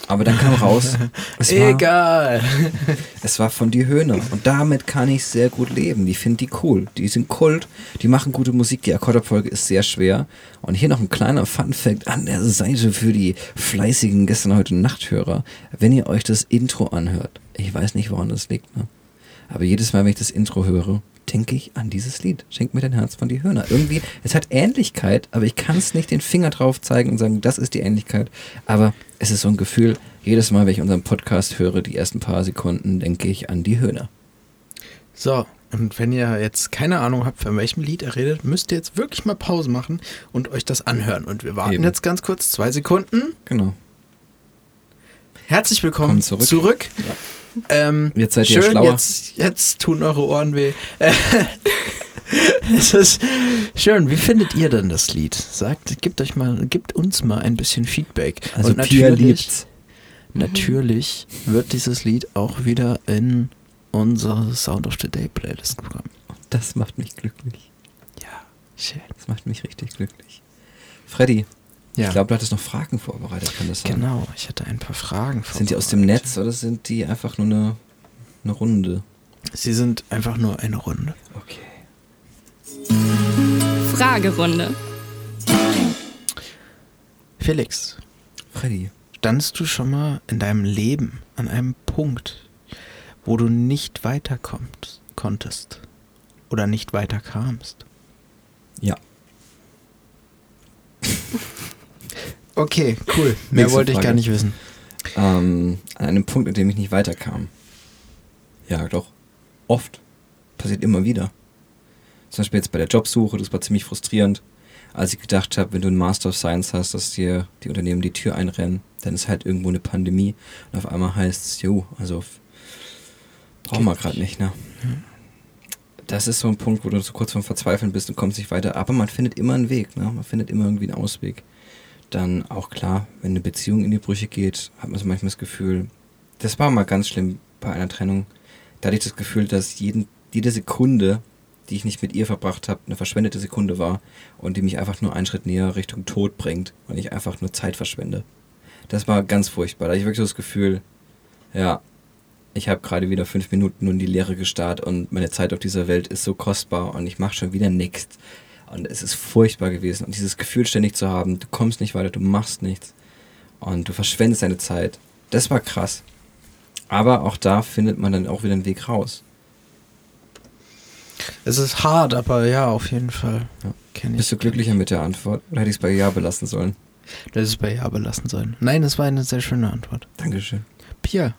Aber dann kam raus, [LAUGHS] es war, Egal. [LAUGHS] es war von die Höhner. Und damit kann ich sehr gut leben. Die finde die cool. Die sind Kult. Die machen gute Musik. Die Akkordabfolge ist sehr schwer. Und hier noch ein kleiner Fun-Fact an der Seite für die fleißigen gestern heute Nachthörer. Wenn ihr euch das Intro anhört, ich weiß nicht, woran das liegt, ne? Aber jedes Mal, wenn ich das Intro höre, denke ich an dieses Lied. Schenk mir dein Herz von die Hörner. Irgendwie, es hat Ähnlichkeit, aber ich kann es nicht den Finger drauf zeigen und sagen, das ist die Ähnlichkeit. Aber es ist so ein Gefühl, jedes Mal, wenn ich unseren Podcast höre, die ersten paar Sekunden, denke ich an die Höhner. So, und wenn ihr jetzt keine Ahnung habt, von welchem Lied er redet, müsst ihr jetzt wirklich mal Pause machen und euch das anhören. Und wir warten Eben. jetzt ganz kurz, zwei Sekunden. Genau. Herzlich willkommen Kommen zurück. zurück. Ähm, Jetzt seid ihr schön, schlauer. Jetzt, jetzt tun eure Ohren weh. [LAUGHS] es ist schön. Wie findet ihr denn das Lied? Sagt, gebt euch mal, gebt uns mal ein bisschen Feedback. Also Und natürlich, natürlich wird dieses Lied auch wieder in unsere Sound of the Day Playlist kommen. Das macht mich glücklich. Ja, schön. Das macht mich richtig glücklich. Freddy, Ja, ich glaube, du hattest noch Fragen vorbereitet, kann das sein? genau. Ich hatte ein paar Fragen. Sind die aus dem vorbereitet. Netz oder sind die einfach nur eine, eine Runde? Sie sind einfach nur eine Runde. Okay. Fragerunde. Felix, Freddy, standst du schon mal in deinem Leben an einem Punkt, wo du nicht weiterkommst, konntest oder nicht weiterkamst? ja. [LAUGHS] Okay, cool. [LAUGHS] Mehr wollte ich Frage. gar nicht wissen. Ähm, an einem Punkt, an dem ich nicht weiterkam. Ja, doch. Oft. Passiert immer wieder. Zum Beispiel jetzt bei der Jobsuche, das war ziemlich frustrierend. Als ich gedacht habe, wenn du einen Master of Science hast, dass dir die Unternehmen die Tür einrennen, dann ist halt irgendwo eine Pandemie. Und auf einmal heißt es, jo, also brauchen wir gerade nicht, ne? Das ist so ein Punkt, wo du so kurz vorm Verzweifeln bist und kommst nicht weiter. Aber man findet immer einen Weg, ne? Man findet immer irgendwie einen Ausweg. Dann auch klar, wenn eine Beziehung in die Brüche geht, hat man so manchmal das Gefühl, das war mal ganz schlimm bei einer Trennung, da hatte ich das Gefühl, dass jeden, jede Sekunde, die ich nicht mit ihr verbracht habe, eine verschwendete Sekunde war und die mich einfach nur einen Schritt näher Richtung Tod bringt und ich einfach nur Zeit verschwende. Das war ganz furchtbar. Da hatte ich wirklich so das Gefühl, ja, ich habe gerade wieder fünf Minuten in die Leere gestarrt und meine Zeit auf dieser Welt ist so kostbar und ich mache schon wieder nichts. Und es ist furchtbar gewesen. Und dieses Gefühl ständig zu haben, du kommst nicht weiter, du machst nichts und du verschwendest deine Zeit, das war krass. Aber auch da findet man dann auch wieder einen Weg raus. Es ist hart, aber ja, auf jeden Fall. Ja. Bist du glücklicher mit der Antwort oder hätte ich es bei Ja belassen sollen? Das ist bei Ja belassen sollen. Nein, das war eine sehr schöne Antwort. Dankeschön. Pia,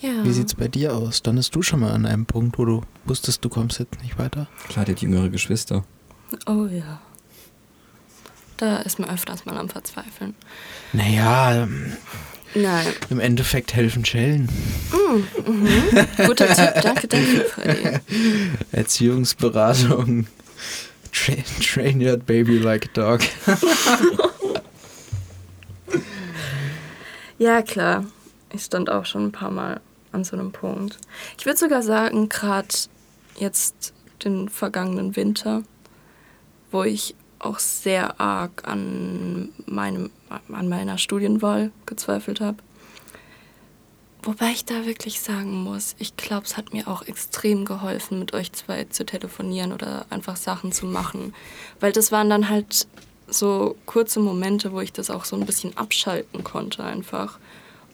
Ja. wie sieht's bei dir aus? Standest du schon mal an einem Punkt, wo du wusstest, du kommst jetzt nicht weiter? Klar, die hat jüngere Geschwister. Oh ja. Da ist man öfters mal am Verzweifeln. Naja, Nein. im Endeffekt helfen Schellen. Guter Tipp. Danke, danke, Freddy. [LAUGHS] Erziehungsberatung. Train, train your baby like a dog. [LAUGHS] Ja, klar. Ich stand auch schon ein paar Mal an so einem Punkt. Ich würde sogar sagen, gerade jetzt den vergangenen Winter, wo ich auch sehr arg an, meinem, an meiner Studienwahl gezweifelt habe. Wobei ich da wirklich sagen muss, ich glaube, es hat mir auch extrem geholfen, mit euch zwei zu telefonieren oder einfach Sachen zu machen. Weil das waren dann halt so kurze Momente, wo ich das auch so ein bisschen abschalten konnte einfach.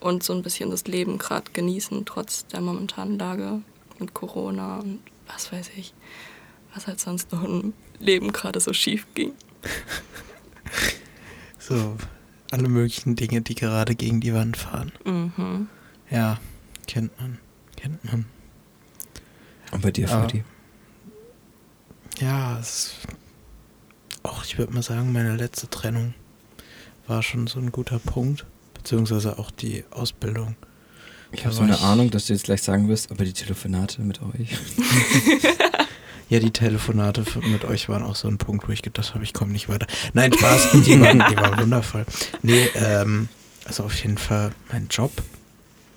Und so ein bisschen das Leben gerade genießen, trotz der momentanen Lage mit Corona und was weiß ich, was halt sonst noch im Leben gerade so schief ging. [LAUGHS] So, alle möglichen Dinge, die gerade gegen die Wand fahren. Mhm. Ja, kennt man. Kennt man. Und bei dir. Freddy? Ja, es auch ich würde mal sagen, meine letzte Trennung war schon so ein guter Punkt, beziehungsweise auch die Ausbildung. Ich habe so eine ich- Ahnung, dass du jetzt gleich sagen wirst, aber die Telefonate mit euch. [LAUGHS] [LAUGHS] Ja, die Telefonate mit euch waren auch so ein Punkt, wo ich gedacht habe, ich komme nicht weiter. Nein, Spaß, die [LAUGHS] waren, die waren wundervoll. Nee, ähm, also auf jeden Fall mein Job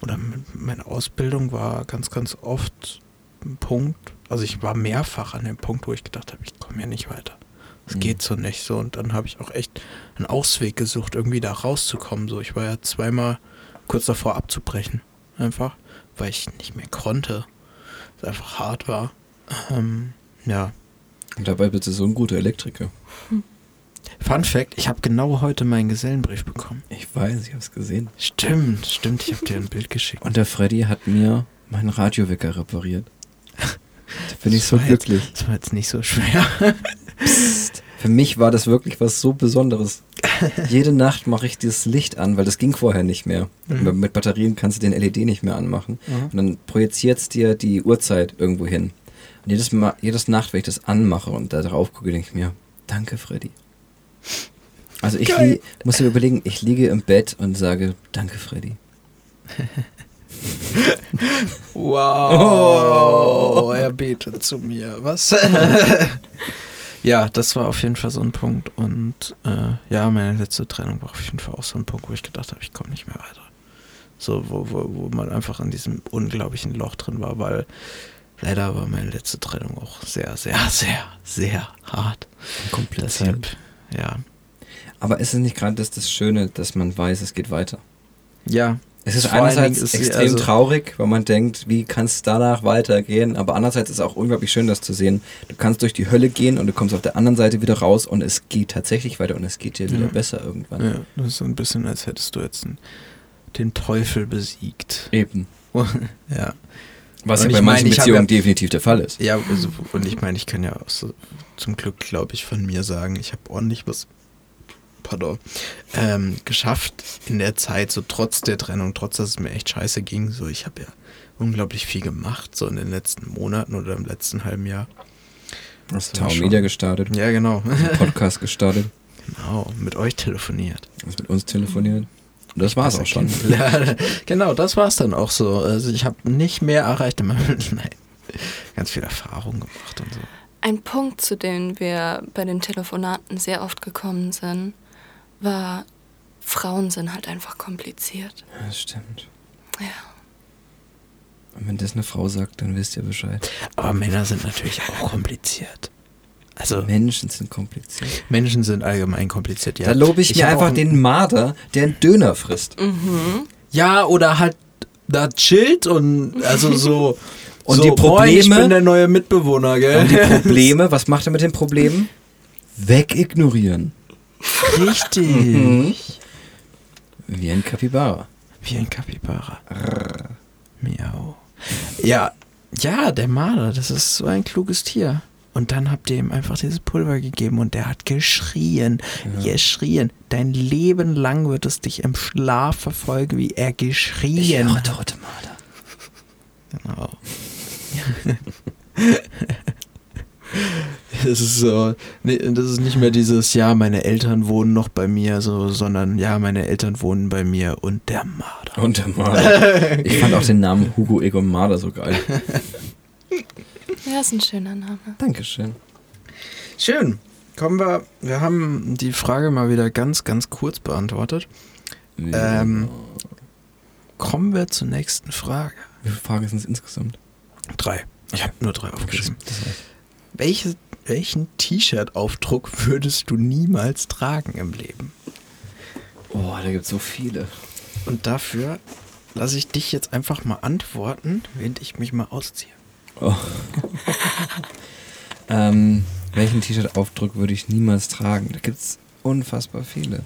oder meine Ausbildung war ganz, ganz oft ein Punkt. Also ich war mehrfach an dem Punkt, wo ich gedacht habe, ich komme hier nicht weiter. Es Mhm. geht so nicht so. Und dann habe ich auch echt einen Ausweg gesucht, irgendwie da rauszukommen. So, ich war ja zweimal kurz davor abzubrechen. Einfach, weil ich nicht mehr konnte. Es einfach hart war. Ähm, ja. Und dabei bist du so ein guter Elektriker. Fun Fact, ich habe genau heute meinen Gesellenbrief bekommen. Ich weiß, ich habe es gesehen. Stimmt, stimmt, ich habe dir ein Bild geschickt. Und der Freddy hat mir meinen Radiowecker repariert. Da bin ich Das so war jetzt- glücklich. Das war jetzt nicht so schwer. Für mich war das wirklich was so Besonderes. Jede Nacht mache ich dieses Licht an, weil das ging vorher nicht mehr. Mhm. Mit Batterien kannst du den LED nicht mehr anmachen. Mhm. Und dann projiziert es dir die Uhrzeit irgendwo hin. Und jedes, Mal, jedes Nacht, wenn ich das anmache und da drauf gucke, denke ich mir, danke Freddy. Also ich li muss mir überlegen, ich liege im Bett und sage, danke Freddy. Wow, er betet zu mir. Was? [LAUGHS] ja, das war auf jeden Fall so ein Punkt. Und äh, ja, meine letzte Trennung war auf jeden Fall auch so ein Punkt, wo ich gedacht habe, ich komme nicht mehr weiter. So, wo, wo, wo man einfach in diesem unglaublichen Loch drin war, weil leider war meine letzte Trennung auch sehr, sehr, sehr, sehr hart. Kompliziert. Deshalb, ja. Aber ist es nicht gerade das, das Schöne, dass man weiß, es geht weiter? Ja. Es ist einerseits ist extrem also- traurig, weil man denkt, wie kann es danach weitergehen? Aber andererseits ist es auch unglaublich schön, das zu sehen. Du kannst durch die Hölle gehen und du kommst auf der anderen Seite wieder raus und es geht tatsächlich weiter und es geht dir wieder Ja. besser irgendwann. ja. Das ist so ein bisschen, als hättest du jetzt den Teufel besiegt. Eben. [LAUGHS] ja. Was Und ja bei manchen meine, Beziehungen ja- definitiv der Fall ist. Ja, also, und ich meine, ich kann ja auch so zum Glück, glaube ich, von mir sagen, ich habe ordentlich was pardon, ähm, geschafft in der Zeit, so trotz der Trennung, trotz dass es mir echt scheiße ging. So, ich habe ja unglaublich viel gemacht, so in den letzten Monaten oder im letzten halben Jahr. Hast Town schon- Media gestartet, Ja, genau. Podcast gestartet, [LAUGHS] genau, mit euch telefoniert. hast mit uns telefoniert. Und das war's auch schon. Ja, [LAUGHS] genau, das war's dann auch so. Also ich habe nicht mehr erreicht in meinem [LAUGHS] Nein. Ganz viel Erfahrung gemacht und so. Ein Punkt, zu dem wir bei den Telefonaten sehr oft gekommen sind, war, Frauen sind halt einfach kompliziert. Ja, das stimmt. Ja. Und wenn das eine Frau sagt, dann wisst ihr Bescheid. Aber Männer sind natürlich auch kompliziert. Also Menschen sind kompliziert. Menschen sind allgemein kompliziert, ja. Da lobe ich, mir hab auch einfach ein- den Marder, der einen Döner frisst. Ja, oder halt da chillt und also so. [LAUGHS] Und so, die Moin, ich Probleme- bin der neue Mitbewohner, gell? Und die [LAUGHS] Probleme, was macht er mit den Problemen? Wegignorieren. Richtig. Wie ein Kapibara. Wie ein Kapibara. Miau. Ja, ja, der Marder, das ist so ein kluges Tier. Und dann habt ihr ihm einfach dieses Pulver gegeben und der hat geschrien, geschrien. Dein Leben lang wird es dich im Schlaf verfolgen, wie er geschrien hat. rote Marder. Genau. [LAUGHS] Das ist so, nee, das ist nicht mehr dieses, ja, meine Eltern wohnen noch bei mir, so, sondern ja, meine Eltern wohnen bei mir und der Marder. Und der Marder. [LAUGHS] Ich fand auch den Namen Hugo Egon Marder so geil. [LAUGHS] Ja, ist ein schöner Name. Dankeschön. Schön. Kommen wir, wir haben die Frage mal wieder ganz, ganz kurz beantwortet. Ähm, kommen wir zur nächsten Frage. Wie viele Fragen sind es insgesamt? Drei. Ich habe nur drei aufgeschrieben. Das heißt, Welche, welchen T-Shirt-Aufdruck würdest du niemals tragen im Leben? oh, da gibt es so viele. Und dafür lasse ich dich jetzt einfach mal antworten, während ich mich mal ausziehe. Oh. [LAUGHS] ähm, welchen T-Shirt-Aufdruck würde ich niemals tragen? Da gibt es unfassbar viele.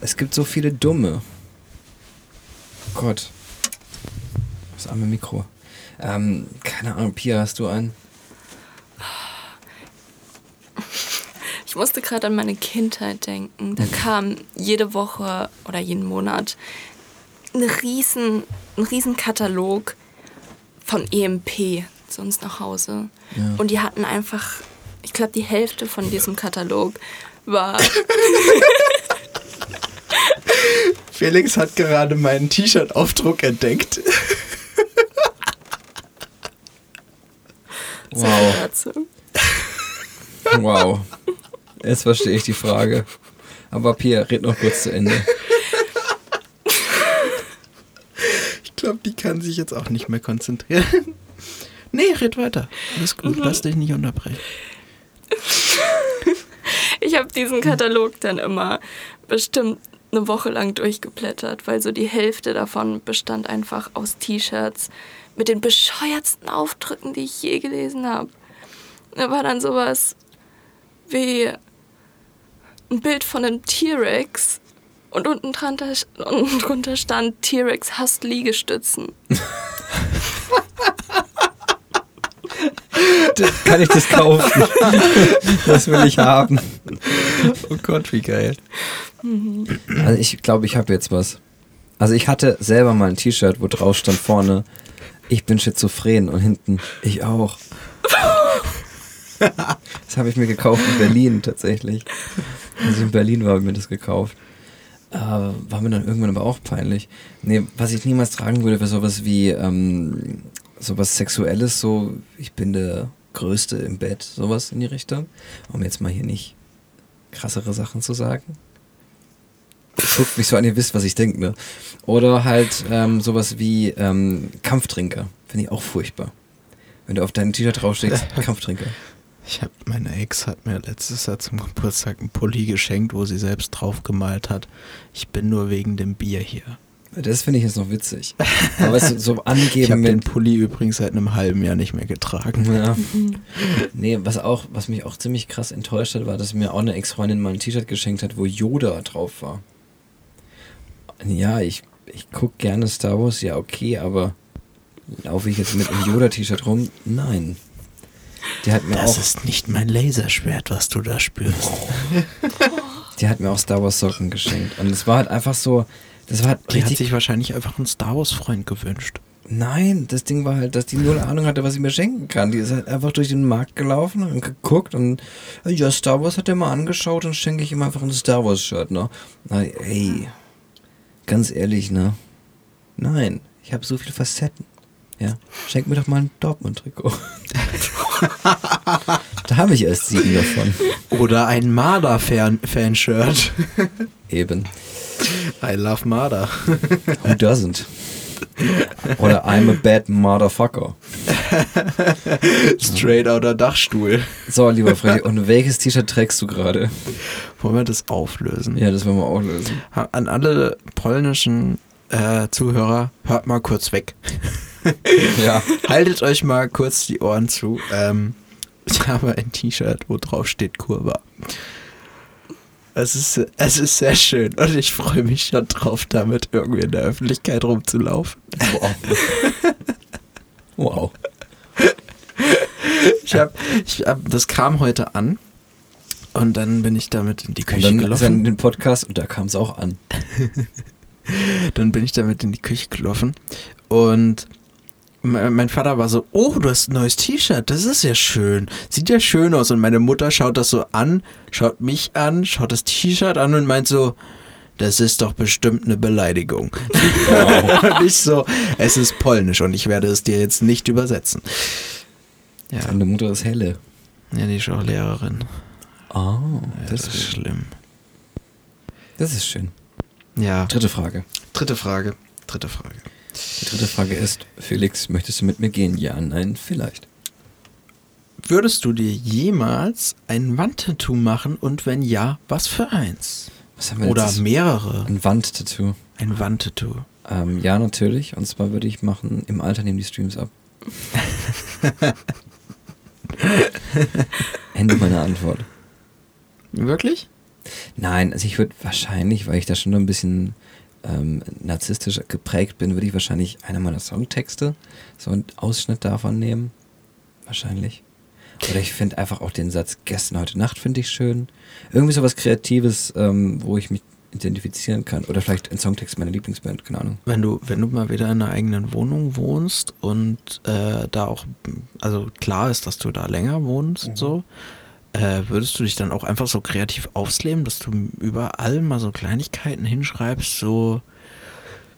Es gibt so viele dumme. Gott. Das arme Mikro. Ähm, keine Ahnung, Pia, hast du einen? Ich musste gerade an meine Kindheit denken. Da kam jede Woche oder jeden Monat ein riesen, ein riesen Katalog von EMP zu uns nach Hause. Ja. Und die hatten einfach, ich glaube, die Hälfte von diesem Katalog war [LAUGHS] Felix hat gerade meinen T-Shirt-Aufdruck entdeckt. [LAUGHS] Wow. Wow. Jetzt verstehe ich die Frage. Aber Pia, red noch kurz zu Ende. [LAUGHS] Ich glaube, die kann sich jetzt auch nicht mehr konzentrieren. Nee, red weiter. Alles gut, lass dich nicht unterbrechen. Ich habe diesen Katalog dann immer bestimmt eine Woche lang durchgeblättert, weil so die Hälfte davon bestand einfach aus T-Shirts mit den bescheuertsten Aufdrücken, die ich je gelesen habe. Da war dann sowas wie ein Bild von einem T-Rex und unten drunter, unten drunter stand T-Rex hasst Liegestützen. Kann ich das kaufen? Das will ich haben. Oh Gott, wie geil. Also ich glaube, ich habe jetzt was. Also ich hatte selber mal ein T-Shirt, wo drauf stand vorne, ich bin schizophren und hinten, ich auch. Das habe ich mir gekauft in Berlin tatsächlich. Als ich in Berlin war, habe ich mir das gekauft. Äh, war mir dann irgendwann aber auch peinlich. Nee, was ich niemals tragen würde, wäre sowas wie ähm, sowas Sexuelles, so ich bin der Größte im Bett, sowas in die Richtung. Um jetzt mal hier nicht krassere Sachen zu sagen. Guckt mich so an, ihr wisst, was ich denke, ne? Oder halt ähm, sowas wie ähm, Kampftrinker. Finde ich auch furchtbar. Wenn du auf deinem T-Shirt draufsteckst, [LAUGHS] Kampftrinker. Ich habe meine Ex hat mir letztes Jahr zum Geburtstag einen Pulli geschenkt, wo sie selbst drauf gemalt hat. Ich bin nur wegen dem Bier hier. Das finde ich jetzt noch witzig. Aber weißt du, so [LAUGHS] Ich angeben habe den mit. Pulli übrigens seit einem halben Jahr nicht mehr getragen. Ja. [LAUGHS] Nee, was auch, was mich auch ziemlich krass enttäuscht hat, war, dass mir auch eine Ex-Freundin mal ein T-Shirt geschenkt hat, wo Yoda drauf war. Ja, ich, ich gucke gerne Star Wars, ja, okay, aber laufe ich jetzt mit einem Yoda-T-Shirt rum? Nein. Die hat mir Das auch. ist nicht mein Laserschwert, was du da spürst. Die hat mir auch Star Wars Socken geschenkt. Und es war halt einfach so, das war halt Die hat sich wahrscheinlich einfach einen Star Wars Freund gewünscht. Nein, das Ding war halt, dass die null Ahnung hatte, was sie mir schenken kann. Die ist halt einfach durch den Markt gelaufen und geguckt und ja, Star Wars hat er mal angeschaut und schenke ich ihm einfach ein Star Wars Shirt, ne? Na, ey, ganz ehrlich, ne? Nein, ich habe so viele Facetten. Ja, schenk mir doch mal ein Dortmund-Trikot. da habe ich erst sieben davon. Oder ein Marder-Fan-Shirt. Eben. I love Marder. Who doesn't? Oder I'm a bad motherfucker. Straight outer Dachstuhl. So, lieber Freddy, und welches T-Shirt trägst du gerade? Wollen wir das auflösen? Ja, das wollen wir auch lösen. Ha- An alle polnischen äh, Zuhörer, hört mal kurz weg. Ja. [LAUGHS] Haltet euch mal kurz die Ohren zu. Ähm, ich habe ein T-Shirt, wo drauf steht Kurva. Es ist, es ist sehr schön und ich freue mich schon drauf, damit irgendwie in der Öffentlichkeit rumzulaufen. Wow. [LAUGHS] wow. Ich hab, ich hab, das kam heute an und dann bin ich damit in die Und Küche dann er in gelaufen. den Podcast und da kam es auch an. [LAUGHS] Dann bin ich damit in die Küche gelaufen und mein Vater war so, oh, du hast ein neues T-Shirt, das ist ja schön. Sieht ja schön aus. Und meine Mutter schaut das so an, schaut mich an, schaut das T-Shirt an und meint so, das ist doch bestimmt eine Beleidigung. und [LAUGHS] ich so, es ist polnisch und ich werde es dir jetzt nicht übersetzen. Ja, Deine Mutter ist helle. ja die ist auch Lehrerin. Oh, Ja, das ist schlimm. Das ist schön. Ja, Dritte Frage. dritte Frage. Dritte Frage. Die dritte Frage ist, Felix, möchtest du mit mir gehen? Ja, nein, vielleicht. Würdest du dir jemals ein Wandtattoo machen und wenn ja, was für eins? Was haben wir Oder letztes- mehrere. Ein Wandtattoo. Ein Wandtattoo. Ähm, ja, natürlich. Und zwar würde ich machen, im Alter nehmen die Streams ab. [LAUGHS] Ende meiner Antwort. Wirklich? Nein, also ich würde wahrscheinlich, weil ich da schon ein bisschen ähm, narzisstisch geprägt bin, würde ich wahrscheinlich einer meiner Songtexte, so einen Ausschnitt davon nehmen. Wahrscheinlich. Oder ich finde einfach auch den Satz gestern, heute Nacht finde ich schön. Irgendwie sowas Kreatives, ähm, wo ich mich identifizieren kann. Oder vielleicht ein Songtext meiner Lieblingsband, keine Ahnung. Wenn du, wenn du mal wieder in einer eigenen Wohnung wohnst und äh, da auch, also klar ist, dass du da länger wohnst, so, äh, würdest du dich dann auch einfach so kreativ ausleben, dass du überall mal so Kleinigkeiten hinschreibst, so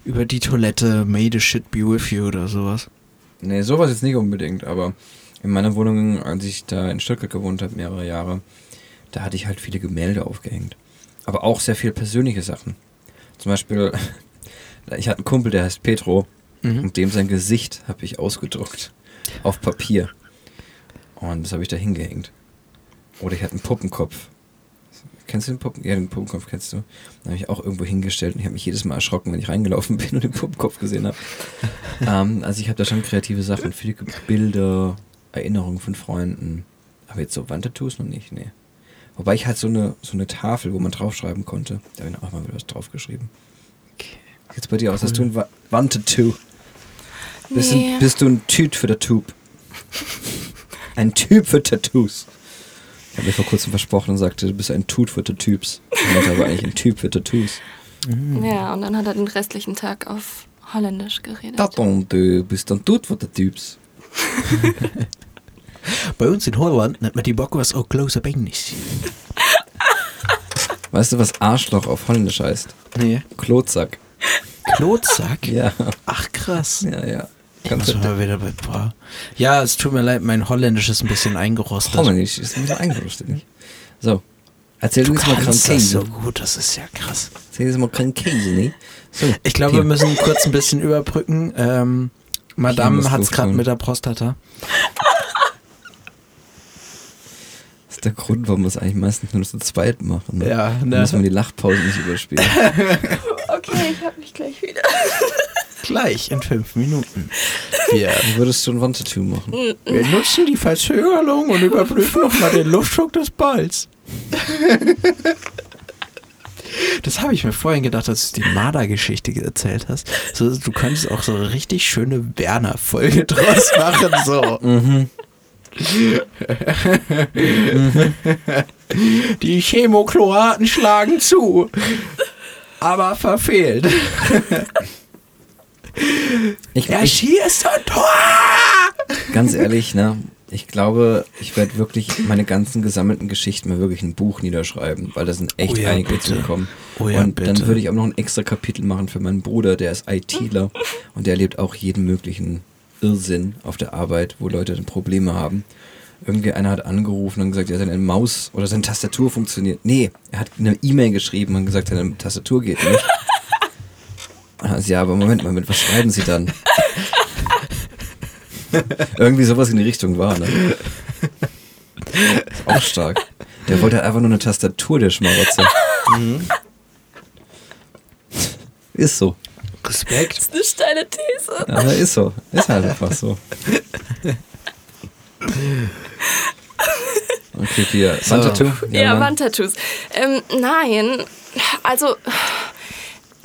über die Toilette, may the shit be with you oder sowas? Nee, sowas jetzt nicht unbedingt, aber in meiner Wohnung, als ich da in Stuttgart gewohnt habe, mehrere Jahre, da hatte ich halt viele Gemälde aufgehängt. Aber auch sehr viel persönliche Sachen. Zum Beispiel, [LAUGHS] ich hatte einen Kumpel, der heißt Petro, Mhm. und dem sein Gesicht habe ich ausgedruckt. Auf Papier. Und das habe ich da hingehängt. Oder ich hatte einen Puppenkopf. Kennst du den Puppen? Ja, den Puppenkopf kennst du. Den habe ich auch irgendwo hingestellt und ich habe mich jedes Mal erschrocken, wenn ich reingelaufen [LAUGHS] bin und den Puppenkopf gesehen habe. ähm, also ich habe da schon kreative Sachen, viele Bilder, Erinnerungen von Freunden. Aber jetzt so Wandtattoos noch nicht, nee. Wobei ich halt so eine, so eine Tafel, wo man draufschreiben konnte, da habe ich auch mal wieder was draufgeschrieben. Jetzt bei dir aus, hast du ein Wa- Wandtattoo? Bist, Nee. du, bist du ein Typ für der Tube? [LAUGHS] Ein Typ für Tattoos. Ich habe mir vor kurzem versprochen und sagte, du bist ein Tut für Tattoos. Ich meinte aber eigentlich ein Typ für Tattoos. Ja, und dann hat er den restlichen Tag auf Holländisch geredet. Taton, du bist ein Tut für Tattoos. Bei uns in Holland nennt man die Bockwurst auch closer English. Weißt du, was Arschloch auf Holländisch heißt? Nee. Klotsack. Klotsack? Ja. Ach krass. Ja, ja. Ganz muss mal wieder bei, boah. Ja, es tut mir leid, mein Holländisch ist ein bisschen eingerostet. Holländisch ist ein bisschen eingerostet, nicht? So. Erzähl du jetzt mal kannst das so gut, das ist ja krass. Erzähl jetzt mal Krankkäse, nicht? So. Ich glaube, wir müssen kurz ein bisschen überbrücken. Ähm, Madame es gerade mit der Prostata. Das ist der Grund, warum wir es eigentlich meistens nur zu zweit machen. Ne? Ja, Dann ne? müssen wir die Lachpause nicht überspielen. [LAUGHS] Okay, ich hab mich gleich wieder. Gleich in fünf Minuten. Wir, würdest du ein Wandtattoo machen? wir nutzen die Verzögerung und überprüfen nochmal den Luftdruck des Balls. Das habe ich mir vorhin gedacht, als du die Marder-Geschichte erzählt hast. So, du könntest auch so eine richtig schöne Werner-Folge draus [LAUGHS] machen. So. Mhm. [LAUGHS] Die Chemokloaten schlagen zu, aber verfehlt. [LAUGHS] Ich, Er ich, schießt ein Tor! ganz ehrlich, ne? Ich glaube, ich werde wirklich meine ganzen gesammelten Geschichten mal wirklich in ein Buch niederschreiben, weil da sind echt Oh ja, einige bitte. zugekommen. Oh ja, und bitte. dann würde ich auch noch ein extra Kapitel machen für meinen Bruder, der ist ITler und der erlebt auch jeden möglichen Irrsinn auf der Arbeit, wo Leute dann Probleme haben. Irgendwie einer hat angerufen und gesagt, ja, seine Maus oder seine Tastatur funktioniert. Nee, er hat eine E-Mail geschrieben und gesagt, seine Tastatur geht nicht. Also, ja, aber Moment mal, mit was schreiben Sie dann? Irgendwie sowas in die Richtung war, ne? Ist auch stark. Der wollte halt einfach nur eine Tastatur, der Schmarotzer. Ist so. Respekt. Das ist eine steile These. Aber ist so. Ist halt einfach so. Okay, hier. Wandtattoo? Ja, Mann. Wandtattoos. Ähm, nein, also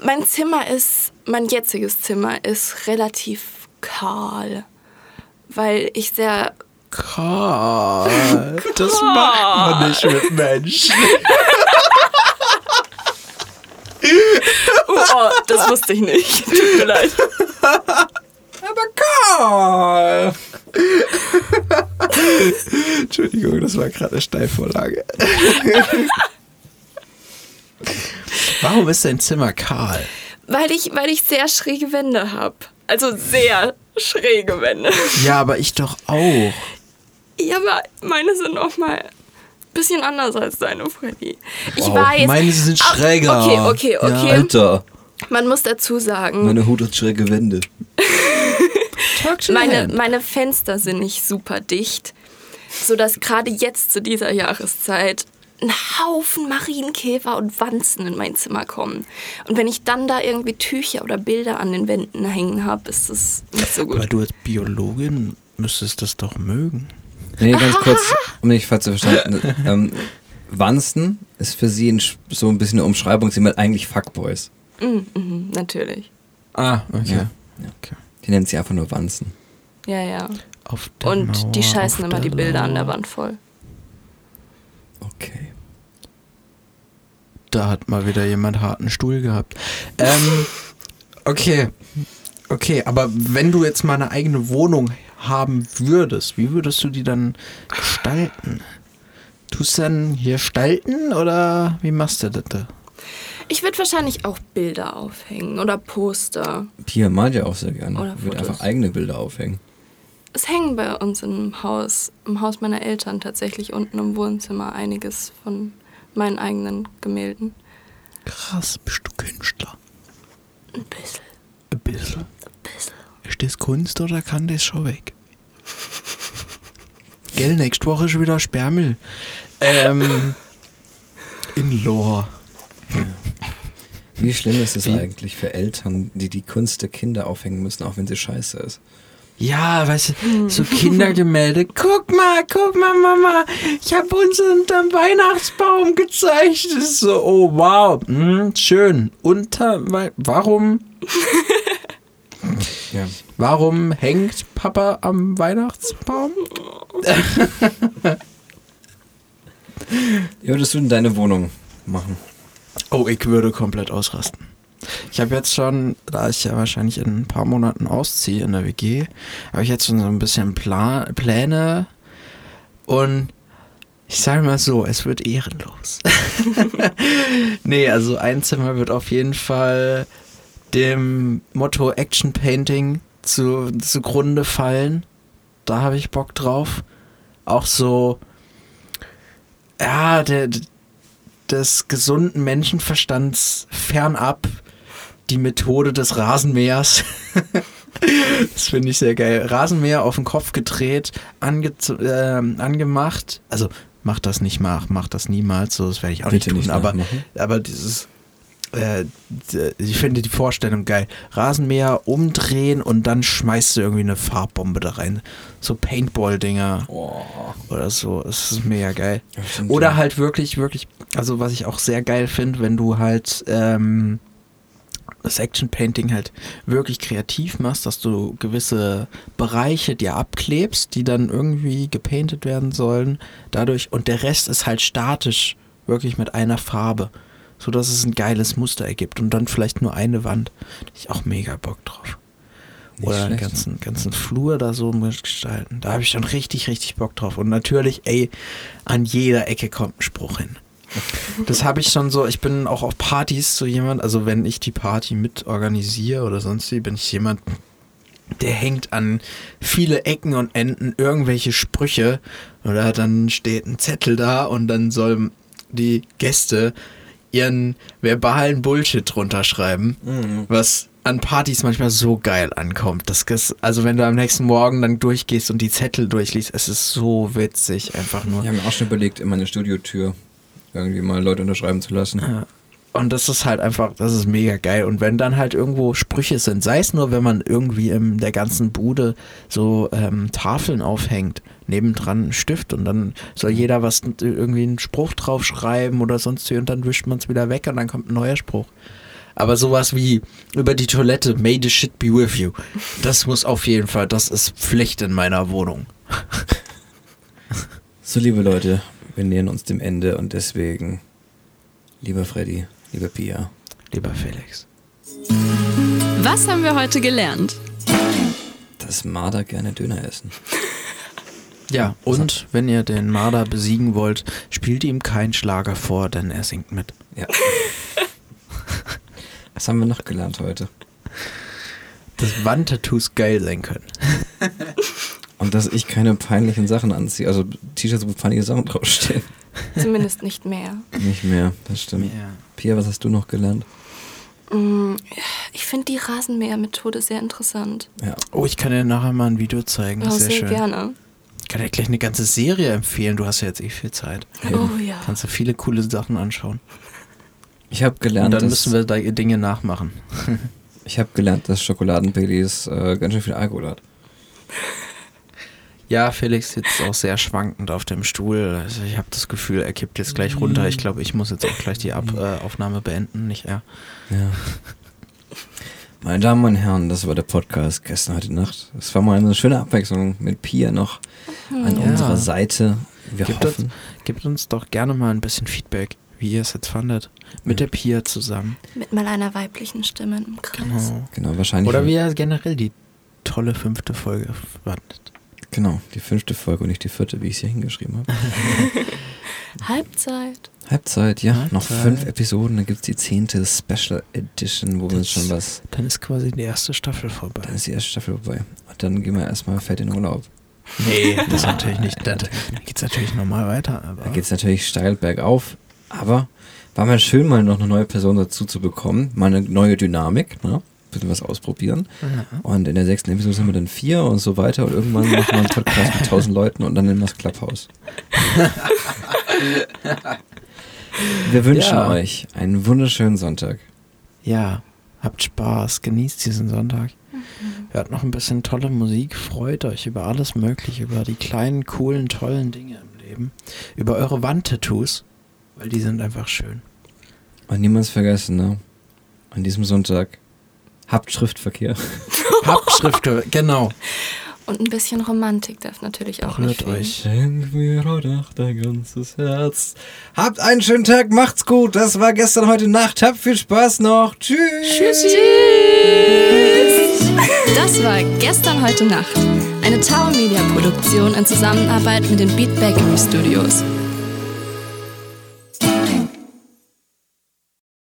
mein Zimmer ist, mein jetziges Zimmer ist relativ kahl, weil ich sehr Karl, [LAUGHS] das macht man nicht mit Menschen. Oh, oh, das wusste ich nicht. Tut mir leid. Aber Karl! [LAUGHS] Entschuldigung, das war gerade eine Steilvorlage. [LAUGHS] Warum ist dein Zimmer kahl? Weil ich, weil ich sehr schräge Wände habe. Also sehr schräge Wände. Ja, aber ich doch auch. Ja, aber meine sind auch mal ein bisschen anders als deine, Freddy. Ich Wow, weiß. meine sind Ah, schräger. Okay, okay, okay. Alter, Man muss dazu sagen, meine Hut hat schräge Wände. [LAUGHS] meine, meine Fenster sind nicht super dicht, sodass gerade jetzt zu dieser Jahreszeit ein Haufen Marienkäfer und Wanzen in mein Zimmer kommen. Und wenn ich dann da irgendwie Tücher oder Bilder an den Wänden hängen habe, ist das nicht so Aber gut. du als Biologin müsstest das doch mögen. Nee, ganz [LAUGHS] kurz, um nicht falsch zu verstanden. ähm, Wansten ist für sie ein, so ein bisschen eine Umschreibung, sie meint eigentlich Fuckboys. Mhm, natürlich. Ah, okay. Ja. okay. Die nennt sie einfach nur Wansten. Ja, ja. Auf der Und die Mauer, scheißen auf immer die der Bilder an der Lauer. Wand voll. Okay. Da hat mal wieder jemand harten Stuhl gehabt. Ähm, [LAUGHS] okay. Okay, aber wenn du jetzt mal eine eigene Wohnung haben würdest, wie würdest du die dann gestalten? Tust du dann hier gestalten oder wie machst du das da? Ich würde wahrscheinlich auch Bilder aufhängen oder Poster. Pia malt ja auch sehr gerne. Oder Würde Fotos. einfach eigene Bilder aufhängen. Es hängen bei uns im Haus, im Haus meiner Eltern tatsächlich unten im Wohnzimmer einiges von meinen eigenen Gemälden. Krass, bist du Künstler? Ein bisschen, Ein bisschen. ein bisschen. Ist das Kunst oder kann das schon weg? [LAUGHS] Gell, nächste Woche ist wieder Sperrmüll. Ähm, in Lohr. Wie schlimm ist es eigentlich für Eltern, die die Kunst der Kinder aufhängen müssen, auch wenn sie scheiße ist? Ja, weißt du, so Kindergemälde. [LAUGHS] Guck mal, guck mal, Mama, ich habe uns unterm Weihnachtsbaum gezeichnet. So, oh wow, hm, schön. Unter, warum, [LAUGHS] Ja. warum hängt Papa am Weihnachtsbaum? Wie würdest du denn deine Wohnung machen? Oh, ich würde komplett ausrasten. Ich habe jetzt schon, da ich ja wahrscheinlich in ein paar Monaten ausziehe in der WG, habe ich jetzt schon so ein bisschen Pla Pläne und ich sage mal so, es wird ehrenlos. [LAUGHS] nee, also ein Zimmer wird auf jeden Fall dem Motto Action Painting zu, zugrunde fallen. Da habe ich Bock drauf. Auch so, ja, der, des gesunden Menschenverstands fernab die Methode des Rasenmähers. [LAUGHS] das finde ich sehr geil. Rasenmäher auf den Kopf gedreht, ange äh, angemacht. Also macht das nicht mal, macht das niemals, so das werde ich auch Bitte nicht tun. nicht aber, aber dieses äh, ich finde die Vorstellung geil. Rasenmäher umdrehen und dann schmeißt du irgendwie eine Farbbombe da rein. So Paintball-Dinger Oh. oder so. Das ist mega geil. Oder halt wirklich, wirklich, also was ich auch sehr geil finde, wenn du halt ähm, das Action Painting halt wirklich kreativ machst, dass du gewisse Bereiche dir abklebst, die dann irgendwie gepaintet werden sollen, dadurch und der Rest ist halt statisch, wirklich mit einer Farbe, so dass es ein geiles Muster ergibt und dann vielleicht nur eine Wand. Da ich auch mega Bock drauf. Nicht Oder den ganzen, ganzen Flur da so gestalten. Da habe ich schon richtig, richtig Bock drauf. Und natürlich, ey, an jeder Ecke kommt ein Spruch hin. Das habe ich schon so, ich bin auch auf Partys so jemand, also wenn ich die Party mit organisiere oder sonst wie, bin ich jemand, der hängt an viele Ecken und Enden irgendwelche Sprüche oder dann steht ein Zettel da und dann sollen die Gäste ihren verbalen Bullshit drunter schreiben, Mhm. was an Partys manchmal so geil ankommt. Das, ist- also wenn du am nächsten Morgen dann durchgehst und die Zettel durchliest, es ist so witzig, einfach nur. Ich habe mir auch schon überlegt, in meine Studiotür irgendwie mal Leute unterschreiben zu lassen. Ja. Und das ist halt einfach, das ist mega geil. Und wenn dann halt irgendwo Sprüche sind, sei es nur, wenn man irgendwie in der ganzen Bude so ähm, Tafeln aufhängt, nebendran einen Stift und dann soll jeder was irgendwie einen Spruch drauf schreiben oder sonst wie und dann wischt man es wieder weg und dann kommt ein neuer Spruch. Aber sowas wie über die Toilette, may the shit be with you. Das muss auf jeden Fall, das ist Pflicht in meiner Wohnung. So, liebe Leute, wir nähern uns dem Ende und deswegen, lieber Freddy, lieber Pia, Lieber Felix. Was haben wir heute gelernt? dass Marder gerne Döner essen. [LAUGHS] Ja, und wenn ihr den Marder besiegen wollt, spielt ihm keinen Schlager vor, denn er singt mit. Ja. [LAUGHS] Was haben wir noch gelernt heute? Dass Wandtattoos geil sein können. [LAUGHS] Und dass ich keine peinlichen Sachen anziehe. Also T-Shirts, wo peinliche Sachen draufstehen. Zumindest nicht mehr. Nicht mehr, das stimmt. Ja. Pia, was hast du noch gelernt? Mm, Ich finde die Rasenmähermethode sehr interessant. Ja. Oh, ich kann dir nachher mal ein Video zeigen. Oh, Das sehr sehr schön. gerne. Ich kann dir gleich eine ganze Serie empfehlen. Du hast ja jetzt eh viel Zeit. Oh ja. Kannst du viele coole Sachen anschauen. Ich habe Und gelernt, dann dass, müssen wir da Dinge nachmachen. [LAUGHS] ich hab gelernt, dass Schokoladenbaileys äh, ganz schön viel Alkohol hat. Ja, Felix sitzt auch sehr schwankend auf dem Stuhl. Also ich habe das Gefühl, er kippt jetzt gleich runter. Ich glaube, ich muss jetzt auch gleich die Ab äh, Aufnahme beenden, nicht er. Ja. Meine Damen und Herren, das war der Podcast gestern heute Nacht. Es war mal eine schöne Abwechslung mit Pia noch an Ja. unserer Seite. Wir Gibt uns, hoffen, gebt uns doch gerne mal ein bisschen Feedback, wie ihr es jetzt fandet. Mit der Pia zusammen. Mit mal einer weiblichen Stimme im Kreis. Genau. genau, wahrscheinlich. Oder wie ihr generell die tolle fünfte Folge fandet. Genau, die fünfte Folge und nicht die vierte, wie ich es hier hingeschrieben habe. [LAUGHS] Halbzeit. Halbzeit, ja, Halbzeit. noch fünf Episoden, dann gibt es die zehnte Special Edition, wo wir uns schon was. Dann ist quasi die erste Staffel vorbei. Dann ist die erste Staffel vorbei. Und dann gehen wir erstmal fett in den Urlaub. Nee, [LAUGHS] das natürlich nicht. Da, da geht's natürlich normal weiter. Aber Da geht es natürlich steil bergauf, aber war mal schön, mal noch eine neue Person dazu zu bekommen, mal eine neue Dynamik, ne? Bisschen was ausprobieren. Ja. Und in der sechsten Episode sind wir dann vier und so weiter und irgendwann machen wir einen Podcast mit tausend Leuten und dann nennen wir es Clubhouse. wir wünschen Ja. euch einen wunderschönen Sonntag. ja, habt Spaß, genießt diesen Sonntag. Hört noch ein bisschen tolle Musik, freut euch über alles Mögliche, über die kleinen, coolen, tollen Dinge im Leben, über eure Wandtattoos, weil die sind einfach schön. Und niemals vergessen, ne? An diesem Sonntag habt Schriftverkehr. [LAUGHS] Habt Schrift, genau. Und ein bisschen Romantik darf natürlich auch nicht Rührt fehlen. euch. Schenk mir heute Nacht dein ganzes Herz. Habt einen schönen Tag, macht's gut. Das war gestern, heute Nacht. Habt viel Spaß noch. Tschüss. Tschüss. Das war gestern, heute Nacht. Eine Tower Media Produktion in Zusammenarbeit mit den Beat Bakery Studios.